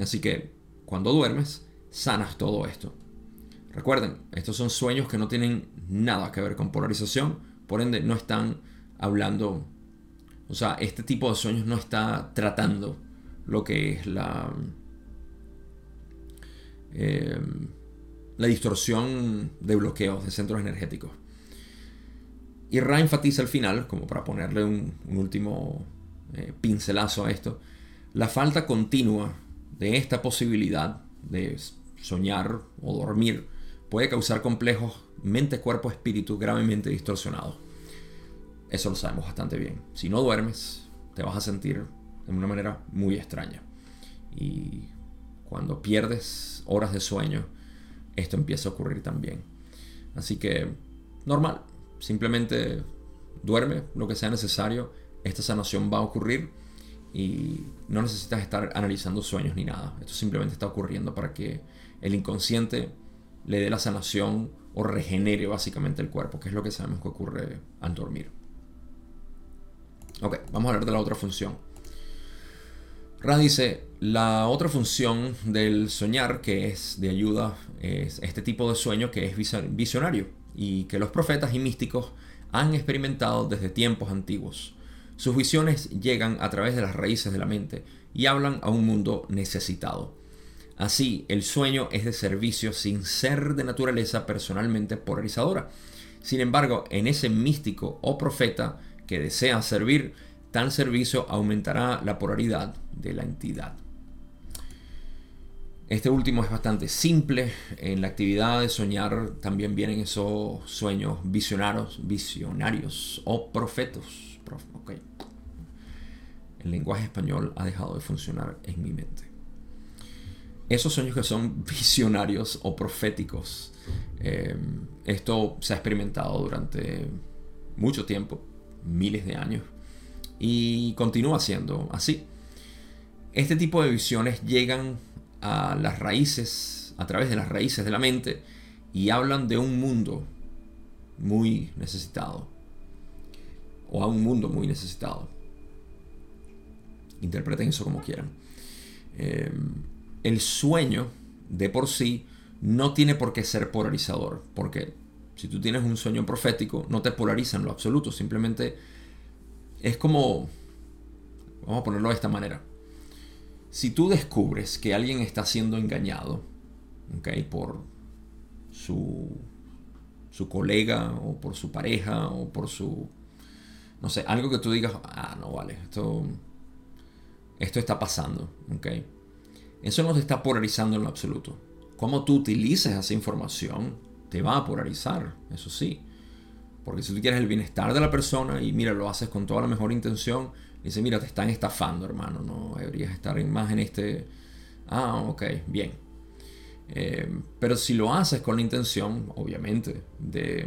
Así que cuando duermes, sanas todo esto. Recuerden, estos son sueños que no tienen nada que ver con polarización, por ende no están hablando, o sea, este tipo de sueños no está tratando lo que es la, eh, la distorsión de bloqueos de centros energéticos. Y Ra enfatiza al final, como para ponerle un, último eh, pincelazo a esto, la falta continua de esta posibilidad de soñar o dormir puede causar complejos mente, cuerpo, espíritu gravemente distorsionados. Eso lo sabemos bastante bien. Si no duermes, te vas a sentir de una manera muy extraña. Y cuando pierdes horas de sueño, esto empieza a ocurrir también. Así que, normal, simplemente duerme lo que sea necesario, esta sanación va a ocurrir y no necesitas estar analizando sueños ni nada. Esto simplemente está ocurriendo para que el inconsciente le dé la sanación o regenere básicamente el cuerpo, que es lo que sabemos que ocurre al dormir. Ok, vamos a hablar de la otra función. Ra dice, la otra función del soñar que es de ayuda es este tipo de sueño que es visionario y que los profetas y místicos han experimentado desde tiempos antiguos. Sus visiones llegan a través de las raíces de la mente y hablan a un mundo necesitado. Así, el sueño es de servicio sin ser de naturaleza personalmente polarizadora. Sin embargo, en ese místico o profeta que desea servir, Tal servicio aumentará la polaridad de la entidad. Este último es bastante simple. En la actividad de soñar también vienen esos sueños visionarios, visionarios o profetos. El lenguaje español ha dejado de funcionar en mi mente. Esos sueños que son (laughs) visionarios o proféticos, eh, esto se ha experimentado durante mucho tiempo, miles de años y continúa siendo así. Este tipo de visiones llegan a las raíces, a través de las raíces de la mente y hablan de un mundo muy necesitado o a un mundo muy necesitado. Interpreten eso como quieran. Em, el sueño de por sí no tiene por qué ser polarizador, porque si tú tienes un sueño profético, no te polariza en lo absoluto, simplemente es como, vamos a ponerlo de esta manera. Si tú descubres que alguien está siendo engañado, ¿okay? Por su, su colega o por su pareja o por su, no sé, algo que tú digas, ah, no vale, esto, esto está pasando, ¿ok? Eso no te está polarizando en lo absoluto. Cómo tú utilices esa información te va a polarizar, eso sí. Porque si tú quieres el bienestar de la persona y mira, lo haces con toda la mejor intención, dice, mira, te están estafando, hermano, no deberías estar más en este... Ah, ok, bien. Eh, pero si lo haces con la intención, obviamente, de,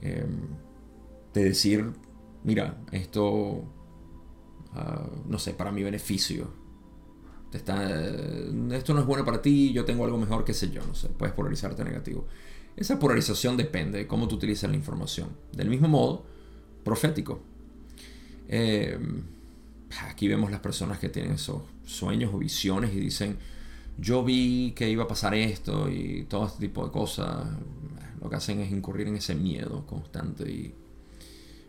eh, de decir, mira, esto, ah, no sé, para mi beneficio, te está, esto no es bueno para ti, yo tengo algo mejor, qué sé yo, no sé, puedes polarizarte negativo. Esa polarización depende de cómo tú utilizas la información. Del mismo modo, profético. Eh, aquí vemos las personas que tienen esos sueños o visiones y dicen, yo vi que iba a pasar esto y todo este tipo de cosas. Lo que hacen es incurrir en ese miedo constante y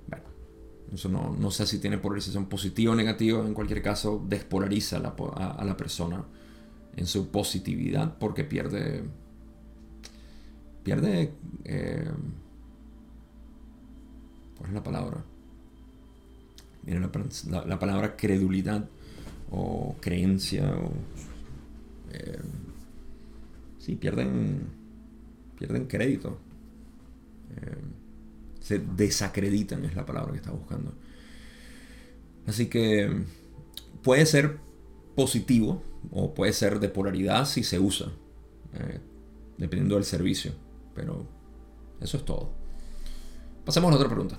bueno, eso no, sé si tiene polarización positiva o negativa, en cualquier caso despolariza a la persona en su positividad porque pierde pierde... Eh, ¿Cuál es la palabra? Mira la, palabra credulidad o creencia o... Eh, sí, pierden, pierden crédito. Eh, se desacreditan es la palabra que está buscando. Así que puede ser positivo o puede ser de polaridad si se usa, dependiendo del servicio. Pero eso es todo. Pasemos a la otra pregunta.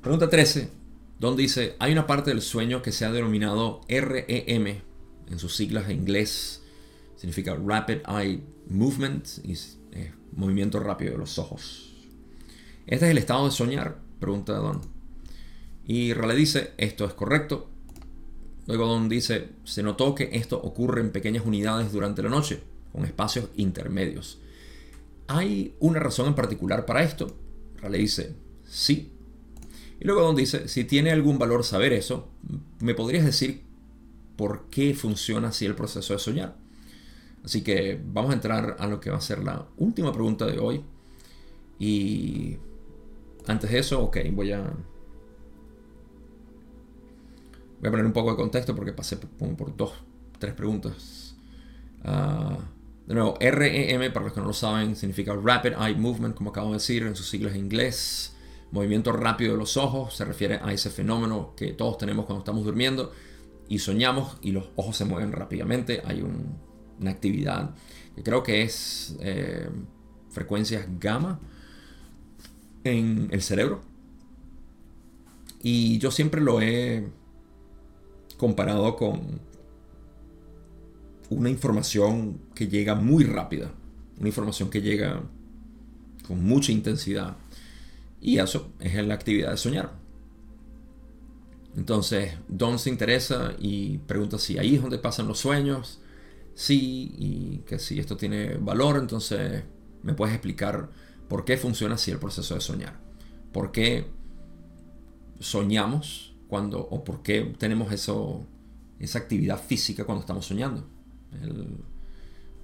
Pregunta 13, donde dice, hay una parte del sueño que se ha denominado REM, en sus siglas en inglés, significa Rapid Eye Movement, y movimiento rápido de los ojos. ¿Este es el estado de soñar? Pregunta Don. Y Rale dice, esto es correcto. Luego Don dice, se notó que esto ocurre en pequeñas unidades durante la noche, con espacios intermedios. ¿Hay una razón en particular para esto? Raleigh dice, sí. Y luego Don dice, si tiene algún valor saber eso, ¿me podrías decir por qué funciona así el proceso de soñar? Así que vamos a entrar a lo que va a ser la última pregunta de hoy. Y antes de eso, ok, voy a Voy a poner un poco de contexto porque pasé por, dos, tres preguntas. Ah, de nuevo, REM, para los que no lo saben, significa Rapid Eye Movement, como acabo de decir en sus siglas en inglés. Movimiento rápido de los ojos, se refiere a ese fenómeno que todos tenemos cuando estamos durmiendo y soñamos y los ojos se mueven rápidamente. Hay una actividad que creo que es eh, frecuencias gamma en el cerebro. Y yo siempre lo he comparado con una información que llega muy rápida, una información que llega con mucha intensidad. Y eso es la actividad de soñar. Entonces, Don se interesa y pregunta si ahí es donde pasan los sueños. Sí, y que si esto tiene valor, entonces me puedes explicar por qué funciona así el proceso de soñar. ¿Por qué soñamos cuando, o por qué tenemos eso, esa actividad física cuando estamos soñando. El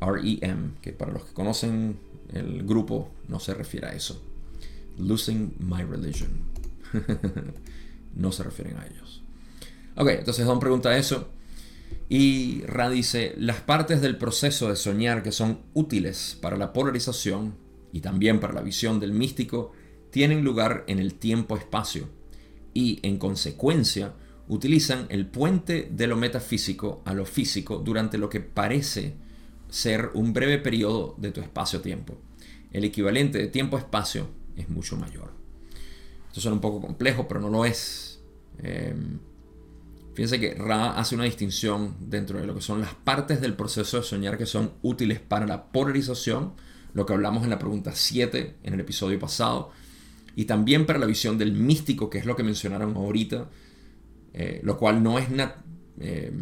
REM, que para los que conocen el grupo no se refiere a eso. Losing My Religion. (laughs) no se refieren a ellos. Ok, entonces Don pregunta eso. Y Ra dice, las partes del proceso de soñar que son útiles para la polarización y también para la visión del místico tienen lugar en el tiempo-espacio y, en consecuencia, utilizan el puente de lo metafísico a lo físico durante lo que parece ser un breve periodo de tu espacio-tiempo. El equivalente de tiempo-espacio es mucho mayor. Esto suena un poco complejo, pero no lo es. Em, fíjense que Ra hace una distinción dentro de lo que son las partes del proceso de soñar que son útiles para la polarización, lo que hablamos en la pregunta 7 en el episodio pasado, y también para la visión del místico, que es lo que mencionaron ahorita, eh, lo cual no es eh,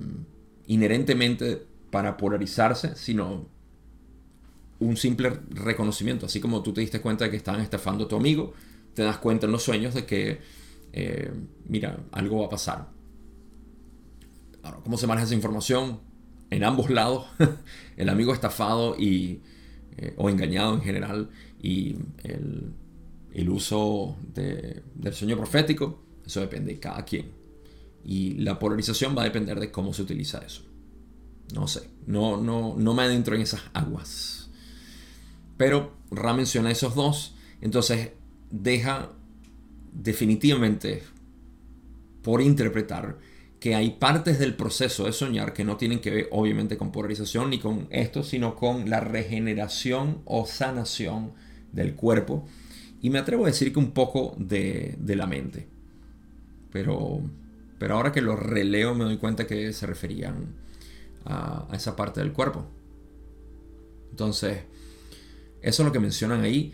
inherentemente para polarizarse, sino un simple reconocimiento. Así como tú te diste cuenta de que estaban estafando a tu amigo, te das cuenta en los sueños de que, eh, mira, algo va a pasar. Ahora, ¿cómo se maneja esa información? En ambos lados, (laughs) el amigo estafado y, o engañado en general y el uso del sueño profético, eso depende de cada quien. Y la polarización va a depender de cómo se utiliza eso. No sé, no, no, no me adentro en esas aguas. Pero Ra menciona esos dos, entonces deja definitivamente por interpretar que hay partes del proceso de soñar que no tienen que ver obviamente con polarización ni con esto, sino con la regeneración o sanación del cuerpo y me atrevo a decir que un poco de, la mente. Pero, pero ahora que lo releo me doy cuenta que se referían a, esa parte del cuerpo. Entonces, eso es lo que mencionan ahí.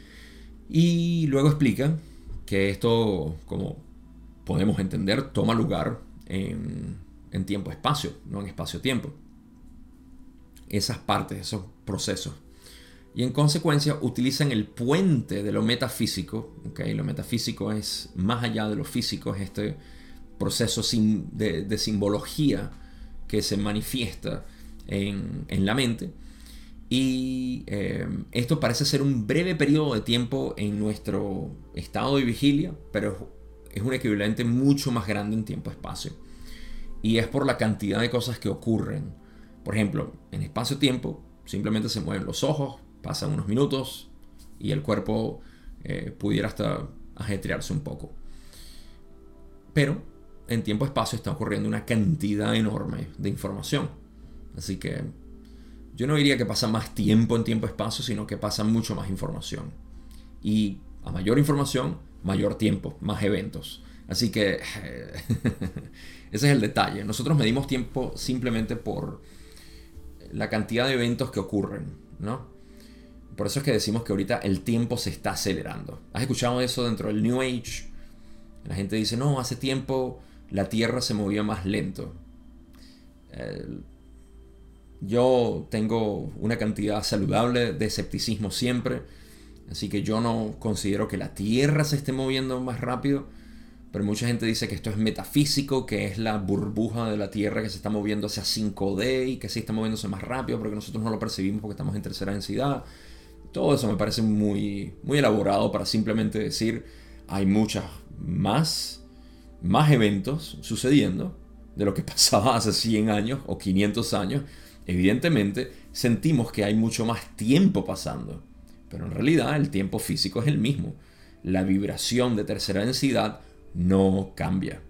Y luego explican que esto, como podemos entender, toma lugar en, en tiempo-espacio, no en espacio-tiempo. Esas partes, esos procesos y en consecuencia utilizan el puente de lo metafísico. ¿okay? Lo metafísico es más allá de lo físico, es este proceso de, simbología que se manifiesta en, la mente. Y eh, esto parece ser un breve periodo de tiempo en nuestro estado de vigilia, pero es un equivalente mucho más grande en tiempo-espacio. Y es por la cantidad de cosas que ocurren. Por ejemplo, en espacio-tiempo simplemente se mueven los ojos, pasan unos minutos y el cuerpo eh, pudiera hasta ajetrearse un poco. Pero en tiempo-espacio está ocurriendo una cantidad enorme de información. Así que yo no diría que pasa más tiempo en tiempo-espacio, sino que pasa mucho más información. Y a mayor información, mayor tiempo, más eventos. Así que (laughs) ese es el detalle. Nosotros medimos tiempo simplemente por la cantidad de eventos que ocurren, ¿no? Por eso es que decimos que ahorita el tiempo se está acelerando. ¿Has escuchado eso dentro del New Age? La gente dice, no, hace tiempo la Tierra se movía más lento. Yo tengo una cantidad saludable de escepticismo siempre, así que yo no considero que la Tierra se esté moviendo más rápido, pero mucha gente dice que esto es metafísico, que es la burbuja de la Tierra que se está moviendo hacia 5D y que sí está moviéndose más rápido porque nosotros no lo percibimos porque estamos en tercera densidad. Todo eso me parece muy, muy elaborado para simplemente decir hay muchas más, más eventos sucediendo de lo que (laughs) pasaba hace 100 años o 500 años Evidentemente, sentimos que hay mucho más tiempo pasando, pero en realidad el tiempo físico es el mismo. La vibración de tercera densidad no cambia.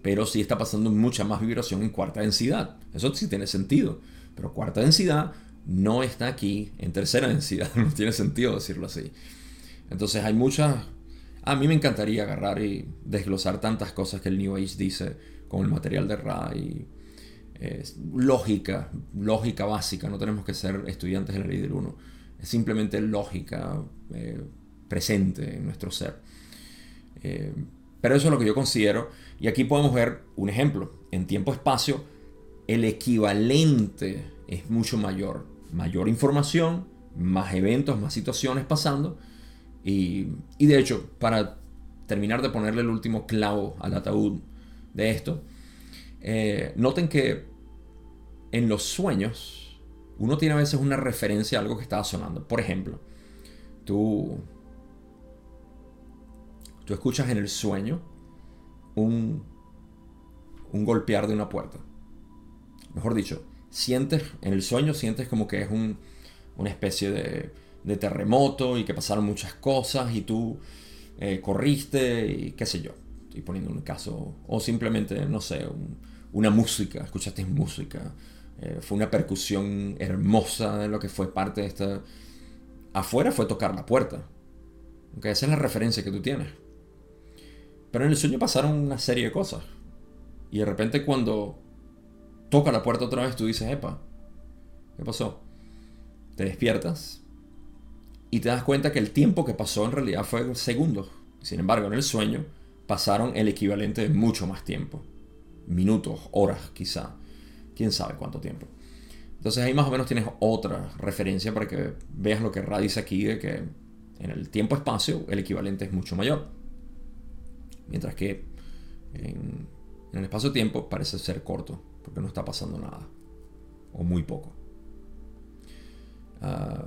Pero sí está pasando mucha más vibración en cuarta densidad. Eso sí tiene sentido. Pero cuarta densidad no está aquí en tercera densidad. (laughs) No tiene sentido decirlo así. Entonces hay muchas... A mí me encantaría agarrar y desglosar tantas cosas que el New Age dice con el material de Ra y lógica, lógica básica, no tenemos que ser estudiantes de la ley del uno, es simplemente lógica eh, presente en nuestro ser. Eh, pero eso es lo que yo considero, y aquí podemos ver un ejemplo, en tiempo-espacio el equivalente es mucho mayor, mayor información, más eventos, más situaciones pasando, y, y de hecho, para terminar de ponerle el último clavo al ataúd de esto, eh, noten que en los sueños uno tiene a veces una referencia a algo que estaba sonando. Por ejemplo, tú, tú escuchas en el sueño un, un golpear de una puerta. Mejor dicho, sientes en el sueño, sientes como que es un, una especie de, de, terremoto y que pasaron muchas cosas y tú eh, corriste y qué sé yo. Estoy poniendo un caso. O simplemente, no sé, una música, escuchaste música eh, fue una percusión hermosa de lo que fue parte de esta... Afuera fue tocar la puerta. Okay, esa es la referencia que tú tienes. Pero en el sueño pasaron una serie de cosas. Y de repente cuando toca la puerta otra vez, tú dices, epa, ¿qué pasó? Te despiertas y te das cuenta que el tiempo que pasó en realidad fue segundos. Sin embargo, en el sueño pasaron el equivalente de mucho más tiempo. Minutos, horas quizá quién sabe cuánto tiempo. Entonces ahí más o menos tienes otra referencia para que veas lo que Ra dice aquí de que en el tiempo-espacio el equivalente es mucho mayor. Mientras que en, el espacio-tiempo parece ser corto, porque no está pasando nada. O muy poco. Ah,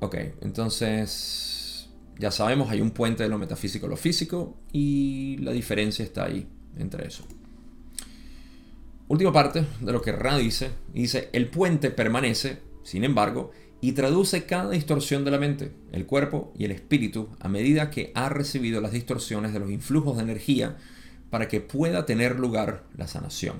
ok, entonces ya sabemos, hay un puente de lo metafísico a lo físico y la diferencia está ahí entre eso. Última parte de lo que Ra dice, dice, el puente permanece, sin embargo, y traduce cada distorsión de la mente, el cuerpo y el espíritu a medida que ha recibido las distorsiones de los influjos de energía para que pueda tener lugar la sanación.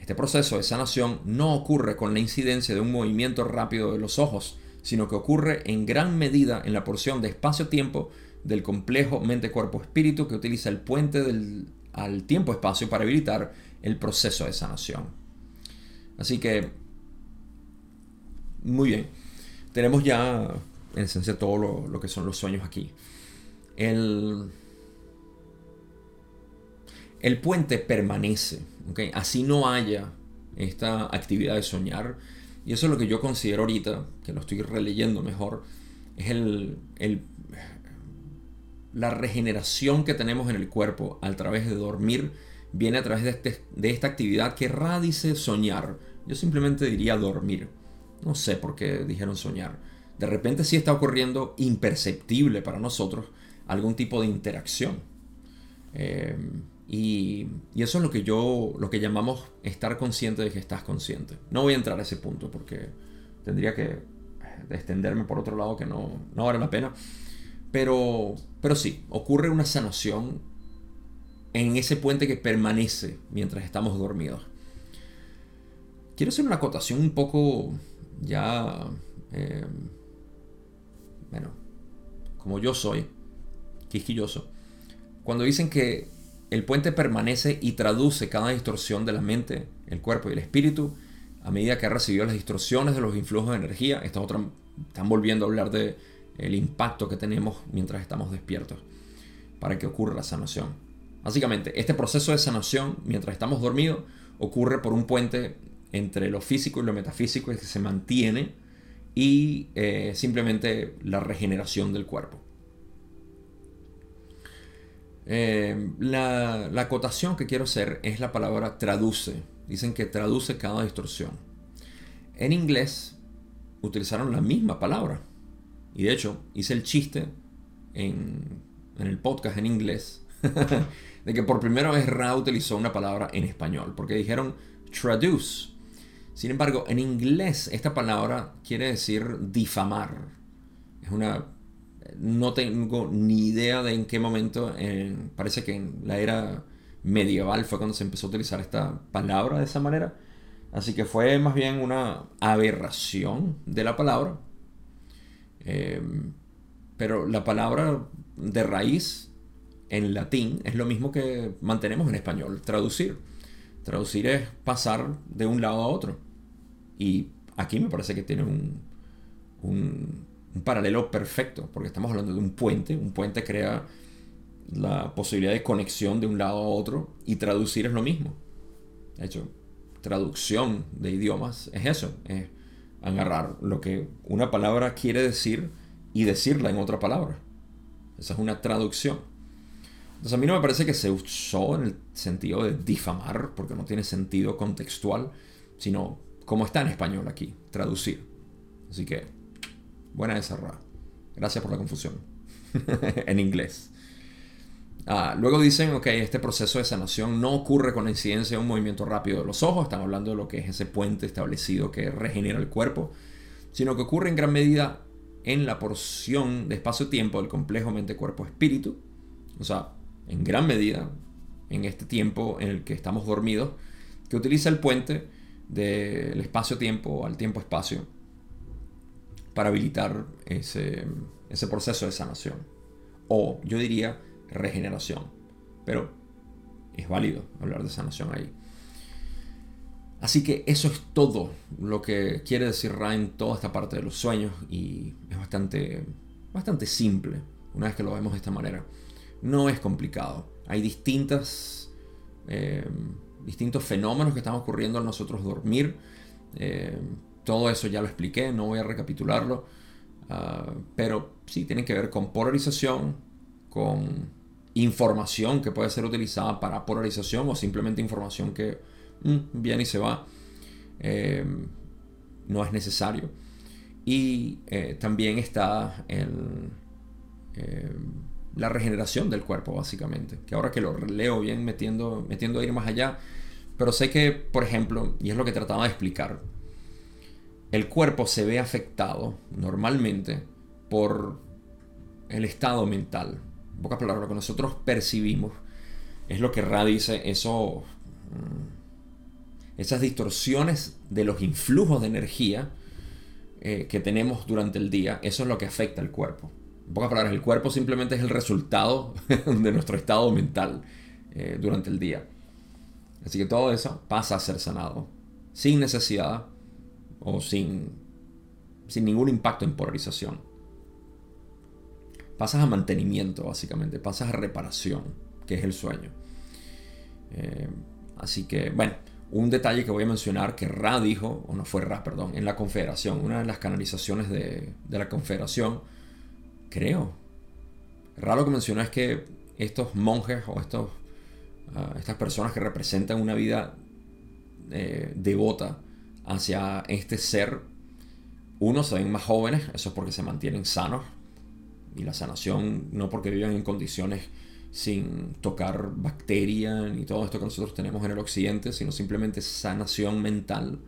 Este proceso de sanación no ocurre con la incidencia de un movimiento rápido de los ojos, sino que ocurre en gran medida en la porción de espacio-tiempo del complejo mente-cuerpo-espíritu que utiliza el puente del, al tiempo-espacio para habilitar el proceso de sanación. Así que, muy bien, tenemos ya en esencia todo lo, que son los sueños aquí. El, el puente permanece, ¿okay? así no haya esta actividad de soñar. Y eso es lo que yo considero ahorita, que lo estoy releyendo mejor, es el, el, la regeneración que tenemos en el cuerpo a través de dormir viene a través de, este, de esta actividad que radice soñar. Yo simplemente diría dormir. No sé por qué dijeron soñar. De repente sí está ocurriendo imperceptible para nosotros algún tipo de interacción. Eh, y, eso es lo que yo, lo que llamamos estar consciente de que estás consciente. No voy a entrar a ese punto porque tendría que extenderme por otro lado que no, no vale la pena. Pero, pero sí, ocurre una sanación en ese puente que permanece mientras estamos dormidos. Quiero hacer una acotación un poco ya, eh, bueno, como yo soy, quisquilloso. Cuando dicen que el puente permanece y traduce cada distorsión de la mente, el cuerpo y el espíritu, a medida que ha recibido las distorsiones de los influjos de energía, esta otra, están volviendo a hablar de el impacto que tenemos mientras estamos despiertos para que ocurra la sanación. Básicamente, este proceso de sanación, mientras estamos dormidos, ocurre por un puente entre lo físico y lo metafísico que se mantiene y eh, simplemente la regeneración del cuerpo. Eh, la, la, acotación que quiero hacer es la palabra traduce. Dicen que traduce cada distorsión. En inglés utilizaron la misma palabra. Y de hecho, hice el chiste en, en el podcast en inglés (laughs) de que por primera vez Ra utilizó una palabra en español, porque dijeron traduce. Sin embargo, en inglés esta palabra quiere decir difamar. Es una no tengo ni idea de en qué momento, parece que en la era medieval fue cuando se empezó a utilizar esta palabra de esa manera. Así que fue más bien una aberración de la palabra. Em, pero la palabra de raíz en latín es lo mismo que mantenemos en español, traducir. Traducir es pasar de un lado a otro. Y aquí me parece que tiene un, un paralelo perfecto, porque estamos hablando de un puente. Un puente crea la posibilidad de conexión de un lado a otro y traducir es lo mismo. De hecho, traducción de idiomas es eso, es agarrar lo que una palabra quiere decir y decirla en otra palabra. Esa es una traducción. Entonces a mí no me parece que se usó en el sentido de difamar, porque no tiene sentido contextual, sino como está en español aquí, traducir. Así que Buena esa, Ra. Gracias por la confusión. (laughs) en inglés. Ah, luego dicen, ok, este proceso de sanación no ocurre con la incidencia de un movimiento rápido de los ojos, están hablando de lo que es ese puente establecido que regenera el cuerpo, sino que ocurre en gran medida en la porción de espacio-tiempo del complejo mente-cuerpo-espíritu, o sea, en gran medida en este tiempo en el que estamos dormidos, que utiliza el puente del espacio-tiempo al tiempo-espacio para habilitar ese, proceso de sanación. O yo diría regeneración. Pero es válido hablar de sanación ahí. Así que eso es todo lo que quiere decir Ra en toda esta parte de los sueños y es bastante, bastante simple una vez que lo vemos de esta manera. No es complicado. Hay distintas, eh, distintos fenómenos que están ocurriendo en nosotros dormir. Eh, todo eso ya lo expliqué, no voy a recapitularlo. Ah, pero sí, tienen que ver con polarización, con información que puede ser utilizada para polarización o simplemente información que mm, viene y se va. Eh, no es necesario. Y también está el, la regeneración del cuerpo, básicamente. Que ahora que lo leo bien, metiendo, metiendo a ir más allá. Pero sé que, por ejemplo, y es lo que trataba de explicar, el cuerpo se ve afectado normalmente por el estado mental. En pocas palabras, lo que nosotros percibimos es lo que Ra dice, eso, mm, esas distorsiones de los influjos de energía eh, que tenemos durante el día, eso es lo que afecta al cuerpo. En pocas palabras, el cuerpo simplemente es el resultado (laughs) de nuestro estado mental eh, durante el día. Así que todo eso pasa a ser sanado, sin necesidad o sin, sin ningún impacto en polarización. Pasas a mantenimiento, básicamente, pasas a reparación, que es el sueño. Eh, así que, bueno, un detalle que voy a mencionar que Ra dijo, o no fue Ra, perdón, en la Confederación, una de las canalizaciones de, la Confederación, creo. Ra lo que mencionó es que estos monjes o estos, ah, estas personas que representan una vida eh, devota hacia este ser. Uno, se ven más jóvenes, eso es porque se mantienen sanos. Y la sanación no porque viven en condiciones sin tocar bacterias ni todo esto que nosotros tenemos en el occidente, sino simplemente sanación mental.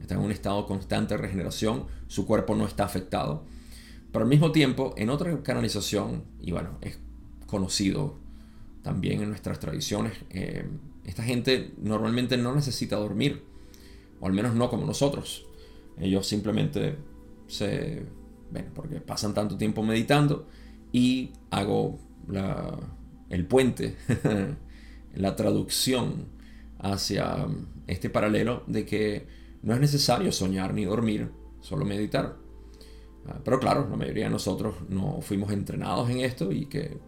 Está en un estado constante de regeneración, su cuerpo no está afectado. Pero al mismo tiempo, en otra canalización, y bueno, es conocido también en nuestras tradiciones, eh, esta gente normalmente no necesita dormir o al menos no como nosotros. Ellos simplemente se, bueno, porque pasan tanto tiempo meditando y hago el puente, (laughs) la traducción hacia este paralelo de que no es necesario soñar ni dormir, solo meditar. Ah, pero claro, la mayoría de nosotros no fuimos entrenados en esto y que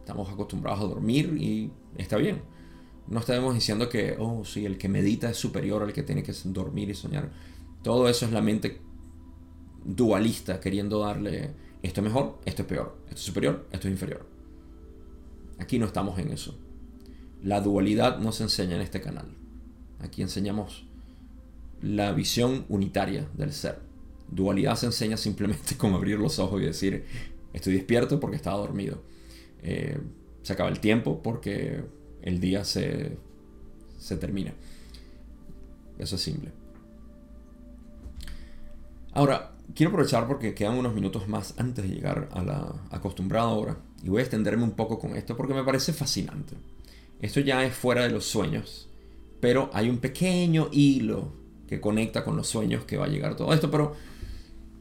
estamos acostumbrados a dormir y está bien. no estamos diciendo que, oh, sí, el que medita es superior al que tiene que dormir y soñar. Todo eso es la mente dualista queriendo darle esto es mejor, esto es peor, esto es superior, esto es inferior. Aquí no estamos en eso. La dualidad no se enseña en este canal. Aquí enseñamos la visión unitaria del ser. Dualidad se enseña simplemente (laughs) con abrir los ojos y decir, estoy despierto porque estaba dormido. Eh, se acaba el tiempo porque el día se, se termina. Eso es simple. Ahora, quiero aprovechar porque quedan unos minutos más antes de llegar a la acostumbrada hora y voy a extenderme un poco con esto porque me parece fascinante. Esto ya es fuera de los sueños, pero hay un pequeño hilo que conecta con los sueños que va a llegar todo esto, pero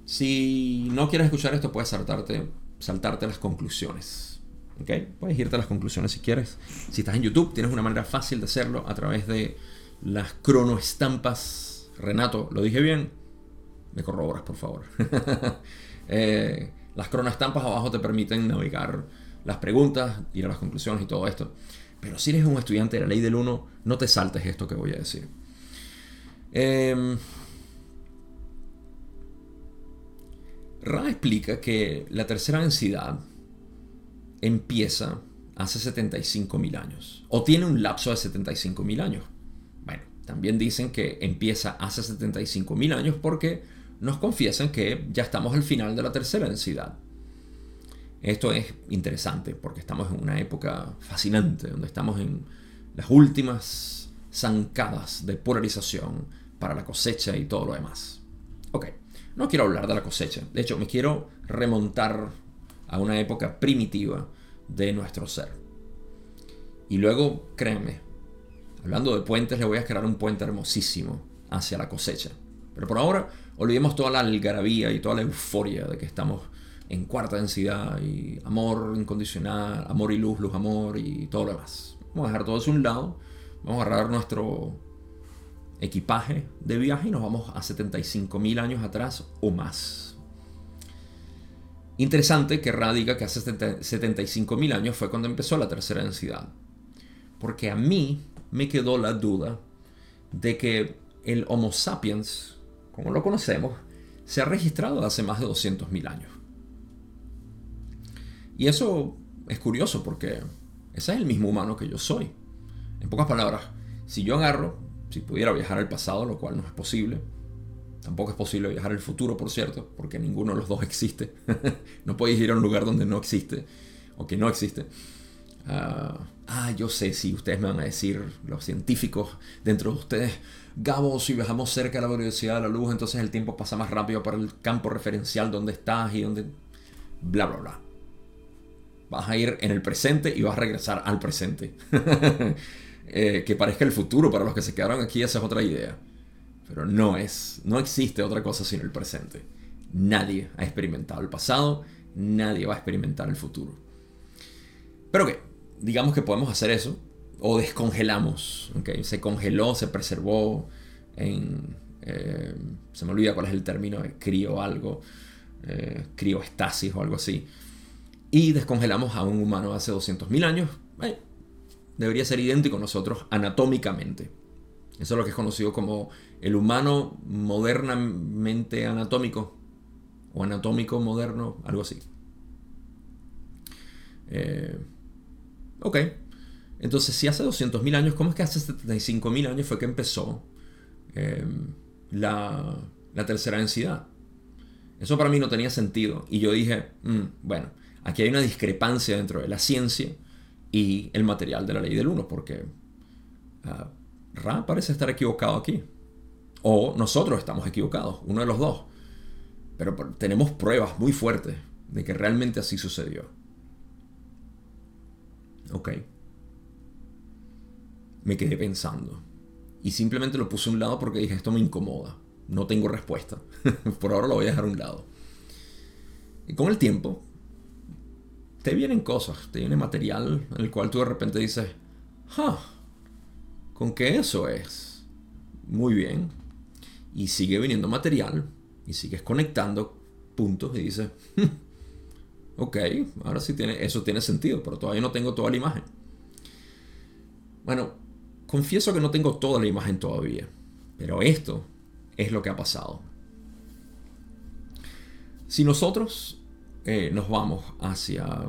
si no quieres escuchar esto puedes saltarte, saltarte las conclusiones. ¿ok? Puedes irte a las conclusiones si quieres. Si estás en YouTube, tienes una manera fácil de hacerlo a través de las cronoestampas. Renato, ¿lo dije bien? me corroboras, por favor. (laughs) eh, las cronoestampas abajo te permiten navegar las preguntas, ir a las conclusiones y todo esto. Pero si eres un estudiante de la ley del 1, no te saltes esto que voy a decir. Eh, Ra explica que la tercera densidad empieza hace 75.000 años, o tiene un lapso de 75.000 años. Bueno, también dicen que empieza hace 75.000 años porque nos confiesan que ya estamos al final de la tercera densidad. Esto es interesante porque estamos en una época fascinante, donde estamos en las últimas zancadas de polarización para la cosecha y todo lo demás. Ok, no quiero hablar de la cosecha, de hecho me quiero remontar a una época primitiva de nuestro ser. Y luego, créanme, hablando de puentes, le voy a crear un puente hermosísimo hacia la cosecha. Pero por ahora olvidemos toda la algarabía y toda la euforia de que estamos en cuarta densidad y amor incondicional, amor y luz, luz, amor y todo lo demás. Vamos a dejar todo eso a un lado, vamos a agarrar nuestro equipaje de viaje y nos vamos a 75.000 años atrás o más. Interesante que Ra diga que hace 75.000 años fue cuando empezó la tercera densidad. Porque a mí me quedó la duda de que el Homo sapiens como lo conocemos, se ha registrado hace más de 200.000 años. Y eso es curioso porque ese es el mismo humano que yo soy. En pocas palabras, si yo agarro, si pudiera viajar al pasado, lo cual no es posible, tampoco es posible viajar al futuro, por cierto, porque ninguno de los dos existe. (laughs) no podéis ir a un lugar donde no existe o que no existe. ah, ah yo sé si ustedes me van a decir, los científicos dentro de ustedes, Gabo, si viajamos cerca de la velocidad de la luz, entonces el tiempo pasa más rápido para el campo referencial donde estás y donde... Bla, bla, bla. Vas a ir en el presente y vas a regresar al presente. (laughs) Eh, que parezca el futuro para los que se quedaron aquí, esa es otra idea. Pero no es, no existe otra cosa sino el presente. Nadie ha experimentado el pasado, nadie va a experimentar el futuro. Pero que, digamos que podemos hacer eso o descongelamos. Se congeló, se preservó en... Eh, se me olvida cuál es el término, de crío algo, eh, crioestasis o algo así. Y descongelamos a un humano hace 200.000 años. Debería ser idéntico a nosotros anatómicamente. Eso es lo que es conocido como el humano modernamente anatómico o anatómico moderno, algo así. Eh, ok, entonces, si hace 200.000 años, ¿cómo es que hace 75.000 años fue que empezó em, la, tercera densidad? Eso para mí no tenía sentido. Y yo dije, mm, bueno, aquí hay una discrepancia dentro de la ciencia y el material de la ley del 1, porque ah, Ra parece estar equivocado aquí. O nosotros estamos equivocados, uno de los dos. Pero tenemos pruebas muy fuertes de que realmente así sucedió. Ok me quedé pensando. Y simplemente lo puse a un lado porque dije, esto me incomoda. No tengo respuesta. (laughs) Por ahora lo voy a dejar a un lado. Y con el tiempo, te vienen cosas, te viene material en el cual tú de repente dices, ah, ¿con qué eso es? Muy bien. Y sigue viniendo material y sigues conectando puntos y dices, hmm, ok, ahora sí tiene, eso tiene sentido, pero todavía no tengo toda la imagen. Bueno, confieso que no tengo toda la imagen todavía, pero esto es lo que ha pasado. Si nosotros eh, nos vamos hacia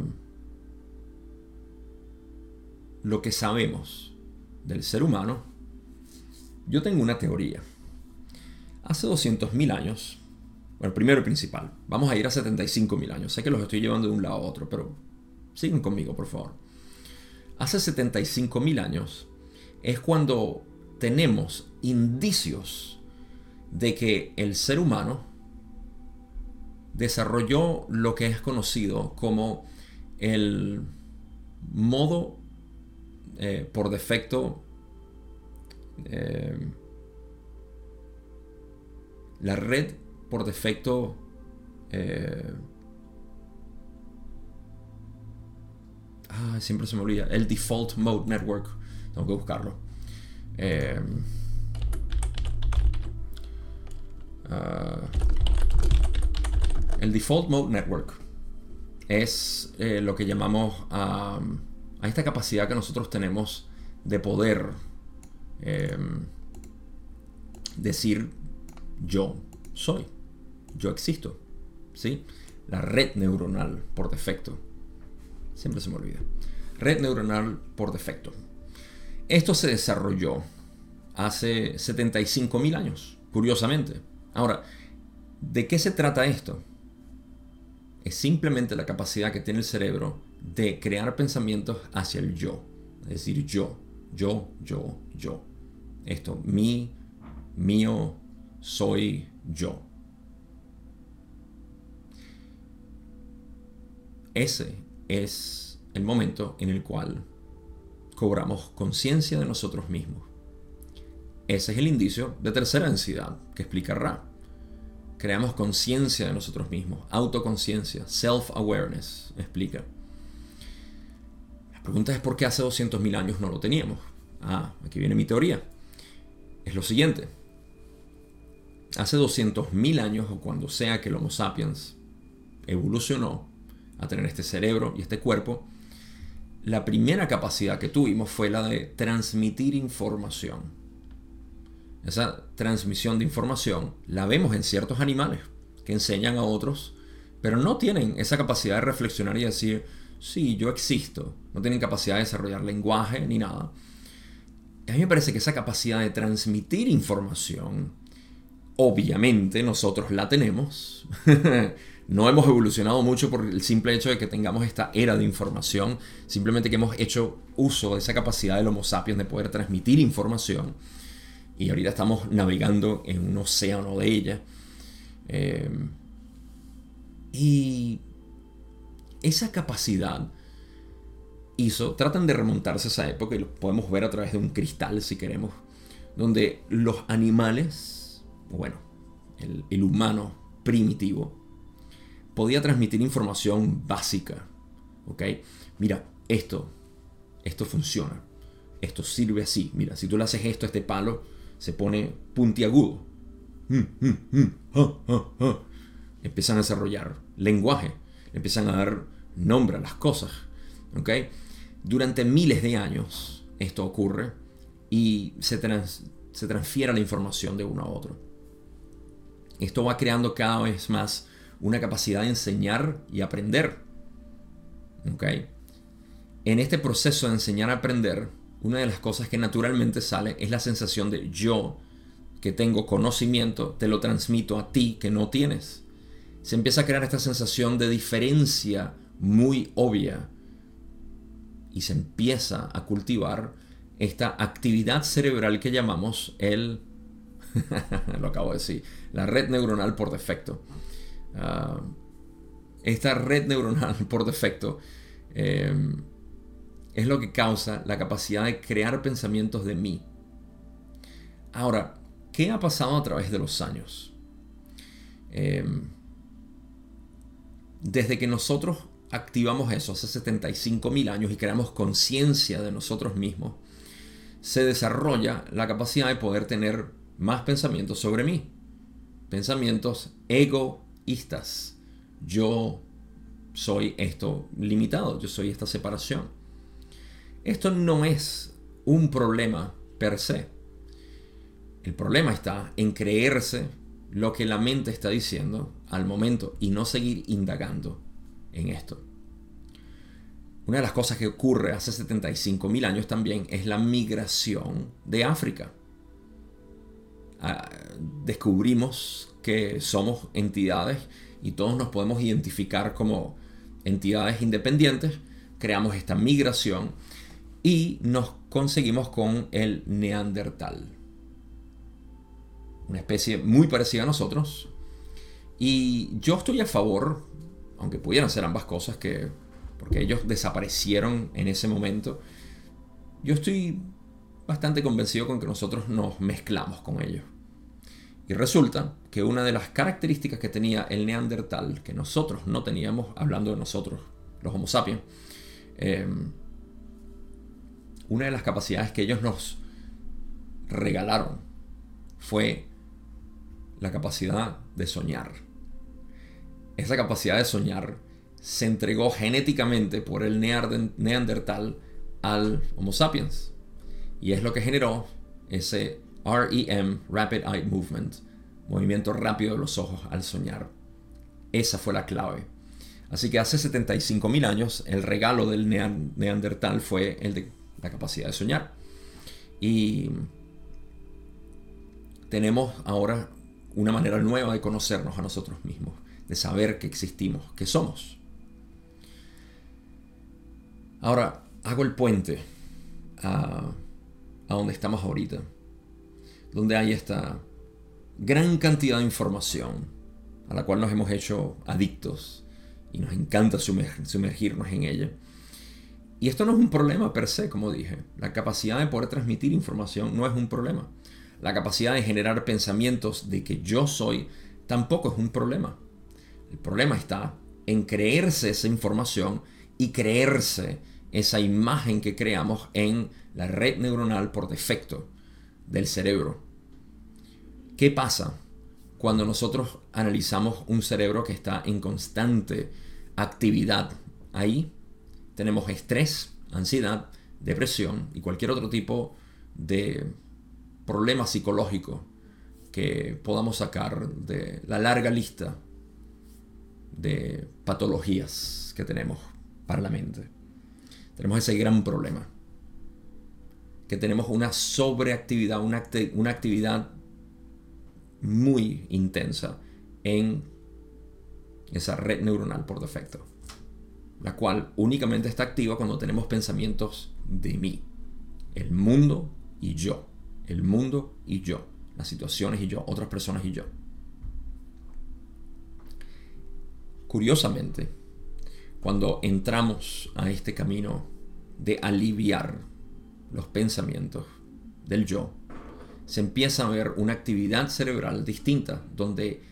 lo que sabemos del ser humano, yo tengo una teoría. Hace 200.000 años, bueno, primero y principal, vamos a ir a 75.000 años. Sé que los estoy llevando de un lado a otro, pero sigan conmigo, por favor. Hace 75.000 años es cuando tenemos indicios de que el ser humano desarrolló lo que es conocido como el modo eh, por defecto eh, la red por defecto eh, ah, siempre se me olvida el default mode network tengo que buscarlo. Ah, el default mode network es lo que llamamos a a esta capacidad que nosotros tenemos de poder em, decir yo soy, yo existo, ¿sí? La red neuronal por defecto. Siempre se me olvida. Red neuronal por defecto. Esto se desarrolló hace 75.000 años, curiosamente. Ahora, ¿de qué se trata esto? Es simplemente la capacidad que tiene el cerebro de crear pensamientos hacia el yo. Es decir, yo, yo, yo, yo. Esto, mi, mío, soy yo. Ese es el momento en el cual cobramos conciencia de nosotros mismos. Ese es el indicio de tercera densidad que explica Ra. Creamos conciencia de nosotros mismos, autoconciencia, self-awareness, explica. La pregunta es por qué hace 200.000 años no lo teníamos. Ah, aquí viene mi teoría. Es lo siguiente. Hace 200.000 años o cuando sea que el Homo sapiens evolucionó a tener este cerebro y este cuerpo, la primera capacidad que tuvimos fue la de transmitir información. Esa transmisión de información la vemos en ciertos animales que enseñan a otros, pero no tienen esa capacidad de reflexionar y decir, sí, yo existo, no tienen capacidad de desarrollar lenguaje ni nada. A mí me parece que esa capacidad de transmitir información, obviamente nosotros la tenemos. (laughs) no hemos evolucionado mucho por el simple hecho de que tengamos esta era de información, simplemente que hemos hecho uso de esa capacidad del Homo sapiens de poder transmitir información. Y ahorita estamos navegando en un océano de ella. Eh, y esa capacidad hizo, tratan de remontarse a esa época y lo podemos ver a través de un cristal si queremos, donde los animales, bueno, el, humano primitivo, podía transmitir información básica. Mira, esto, esto funciona, esto sirve así, mira, si tú le haces esto a este palo, se pone puntiagudo. Mm, mm, mm, ah, ah, ah. Empiezan a desarrollar lenguaje empiezan a dar nombre a las cosas. ¿ok? Durante miles de años esto ocurre y se, se transfiere la información de uno a otro. Esto va creando cada vez más una capacidad de enseñar y aprender. ¿ok? En este proceso de enseñar a aprender, una de las cosas que naturalmente sale es la sensación de yo, que tengo conocimiento, te lo transmito a ti que no tienes se empieza a crear esta sensación de diferencia muy obvia y se empieza a cultivar esta actividad cerebral que llamamos el, (laughs) lo acabo de decir, la red neuronal por defecto. Ah, esta red neuronal (laughs) por defecto em, es lo que causa la capacidad de crear pensamientos de mí. Ahora, ¿qué ha pasado a través de los años? Em, desde que nosotros activamos eso hace 75 mil años y creamos conciencia de nosotros mismos, se desarrolla la capacidad de poder tener más pensamientos sobre mí. Pensamientos egoístas. Yo soy esto limitado, yo soy esta separación. Esto no es un problema per se. El problema está en creerse lo que la mente está diciendo al momento y no seguir indagando en esto. Una de las cosas que ocurre hace 75.000 años también es la migración de África. Ah, descubrimos que somos entidades y todos nos podemos identificar como entidades independientes, creamos esta migración y nos conseguimos con el neandertal. Una especie muy parecida a nosotros. Y yo estoy a favor, aunque pudieran ser ambas cosas, que porque ellos desaparecieron en ese momento, yo estoy bastante convencido con que nosotros nos mezclamos con ellos. Y resulta que una de las características que tenía el neandertal, que nosotros no teníamos, hablando de nosotros, los Homo sapiens, em, una de las capacidades que ellos nos regalaron fue la capacidad de soñar. Esa capacidad de soñar se entregó genéticamente por el neandertal al Homo sapiens. Y es lo que generó ese REM, Rapid Eye Movement, movimiento rápido de los ojos al soñar. Esa fue la clave. Así que hace 75.000 años el regalo del neandertal fue el de la capacidad de soñar. Y tenemos ahora una manera nueva de conocernos a nosotros mismos, de saber que existimos, que somos. Ahora, hago el puente a, a donde estamos ahorita, donde hay esta gran cantidad de información a la cual nos hemos hecho adictos y nos encanta sumergirnos en ella. Y esto no es un problema per se, como dije. La capacidad de poder transmitir información no es un problema. La capacidad de generar pensamientos de que yo soy tampoco es un problema. El problema está en creerse esa información y creerse esa imagen que creamos en la red neuronal por defecto del cerebro. ¿Qué pasa cuando nosotros analizamos un cerebro que está en constante actividad? Ahí tenemos estrés, ansiedad, depresión y cualquier otro tipo de problema psicológico que podamos sacar de la larga lista de patologías que tenemos para la mente. Tenemos ese gran problema. Que tenemos una sobreactividad, una, una actividad muy intensa en esa red neuronal por defecto la cual únicamente está activa cuando tenemos pensamientos de mí, el mundo y yo, el mundo y yo, las situaciones y yo, otras personas y yo. Curiosamente, cuando entramos a este camino de aliviar los pensamientos del yo, se empieza a ver una actividad cerebral distinta, donde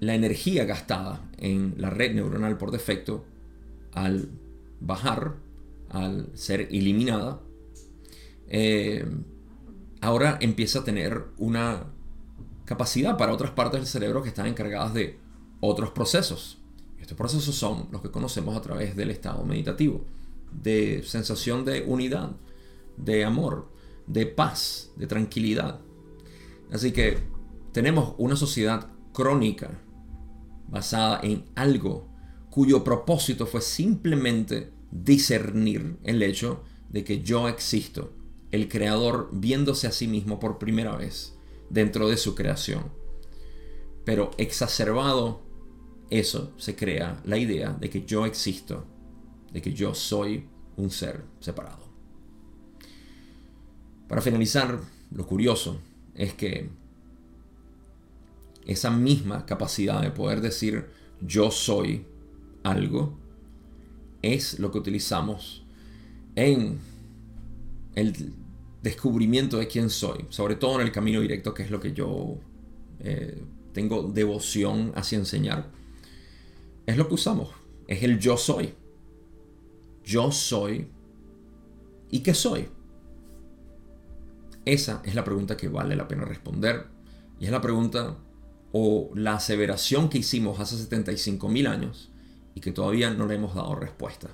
la energía gastada en la red neuronal por defecto al bajar, al ser eliminada, eh, ahora empieza a tener una capacidad para otras partes del cerebro que están encargadas de otros procesos. Estos procesos son los que conocemos a través del estado meditativo, de sensación de unidad, de amor, de paz, de tranquilidad. Así que tenemos una sociedad crónica basada en algo cuyo propósito fue simplemente discernir el hecho de que yo existo, el creador viéndose a sí mismo por primera vez dentro de su creación. Pero exacerbado eso se crea la idea de que yo existo, de que yo soy un ser separado. Para finalizar, lo curioso es que esa misma capacidad de poder decir yo soy algo es lo que utilizamos en el descubrimiento de quién soy, sobre todo en el camino directo, que es lo que yo eh, tengo devoción hacia enseñar. Es lo que usamos, es el yo soy. Yo soy. ¿Y qué soy? Esa es la pregunta que vale la pena responder. Y es la pregunta o la aseveración que hicimos hace 75.000 años y que todavía no le hemos dado respuesta.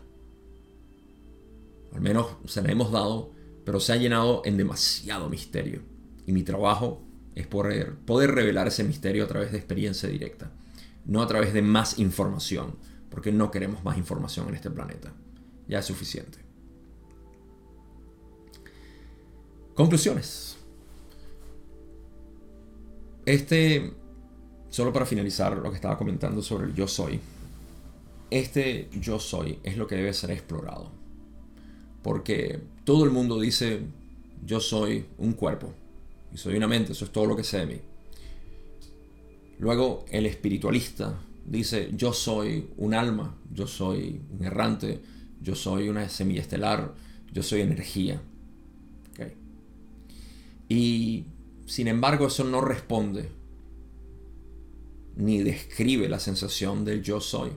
Al menos se la hemos dado pero se ha llenado en demasiado misterio. Y mi trabajo es poder, poder revelar ese misterio a través de experiencia directa, no a través de más información, porque no queremos más información en este planeta. Ya es suficiente. Conclusiones. Este, solo para finalizar lo que estaba comentando sobre el yo soy, este yo soy es lo que debe ser explorado. Porque todo el mundo dice, yo soy un cuerpo y soy una mente, eso es todo lo que sé de mí. Luego el espiritualista dice, yo soy un alma, yo soy un errante, yo soy una semilla estelar, yo soy energía. Y sin embargo eso no responde ni describe la sensación del yo soy.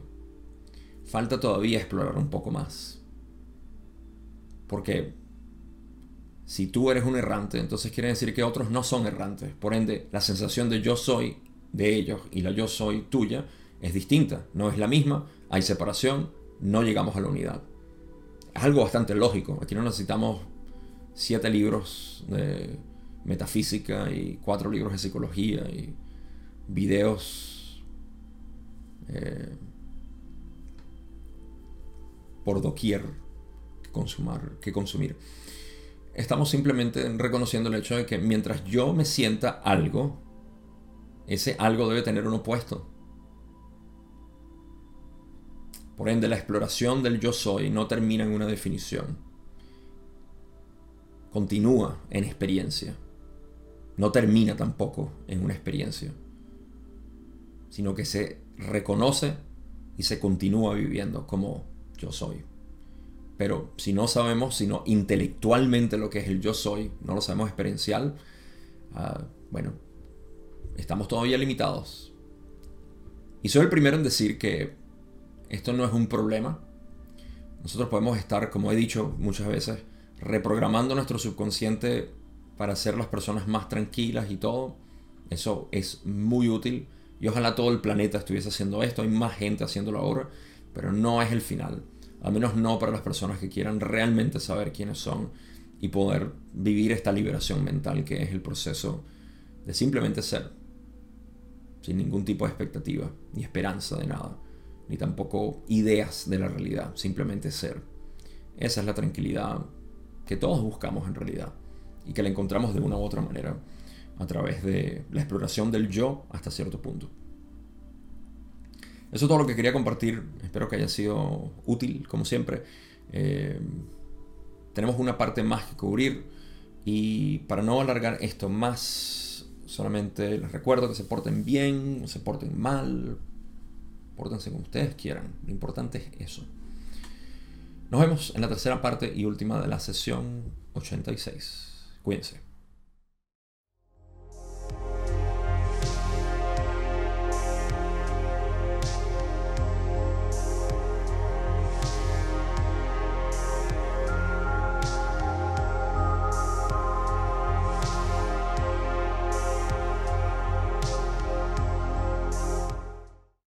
Falta todavía explorar un poco más. Porque si tú eres un errante, entonces quiere decir que otros no son errantes. Por ende, la sensación de yo soy de ellos y la yo soy tuya es distinta, no es la misma, hay separación, no llegamos a la unidad. Es algo bastante lógico. Aquí no necesitamos siete libros de metafísica y cuatro libros de psicología y videos eh, por doquier que, consumar, que consumir. Estamos simplemente reconociendo el hecho de que mientras yo me sienta algo, ese algo debe tener un opuesto. Por ende, la exploración del yo soy no termina en una definición. Continúa en experiencia. No termina tampoco en una experiencia. Sino que se reconoce y se continúa viviendo como yo soy. Pero si no sabemos, sino intelectualmente lo que es el yo soy, no lo sabemos experiencial, ah, bueno, estamos todavía limitados. Y soy el primero en decir que esto no es un problema. Nosotros podemos estar, como he dicho muchas veces, reprogramando nuestro subconsciente para ser las personas más tranquilas y todo. Eso es muy útil. Y ojalá todo el planeta estuviese haciendo esto. Hay más gente haciéndolo ahora. Pero no es el final. Al menos no para las personas que quieran realmente saber quiénes son y poder vivir esta liberación mental que es el proceso de simplemente ser. Sin ningún tipo de expectativa ni esperanza de nada. Ni tampoco ideas de la realidad. Simplemente ser. Esa es la tranquilidad que todos buscamos en realidad. Y que la encontramos de una u otra manera a través de la exploración del yo hasta cierto punto. Eso es todo lo que quería compartir. Espero que haya sido útil, como siempre. Eh, tenemos una parte más que cubrir. Y para no alargar esto más, solamente les recuerdo que se porten bien, o se porten mal. Pórtense como ustedes quieran. Lo importante es eso. Nos vemos en la tercera parte y última de la sesión 86. Cuídense.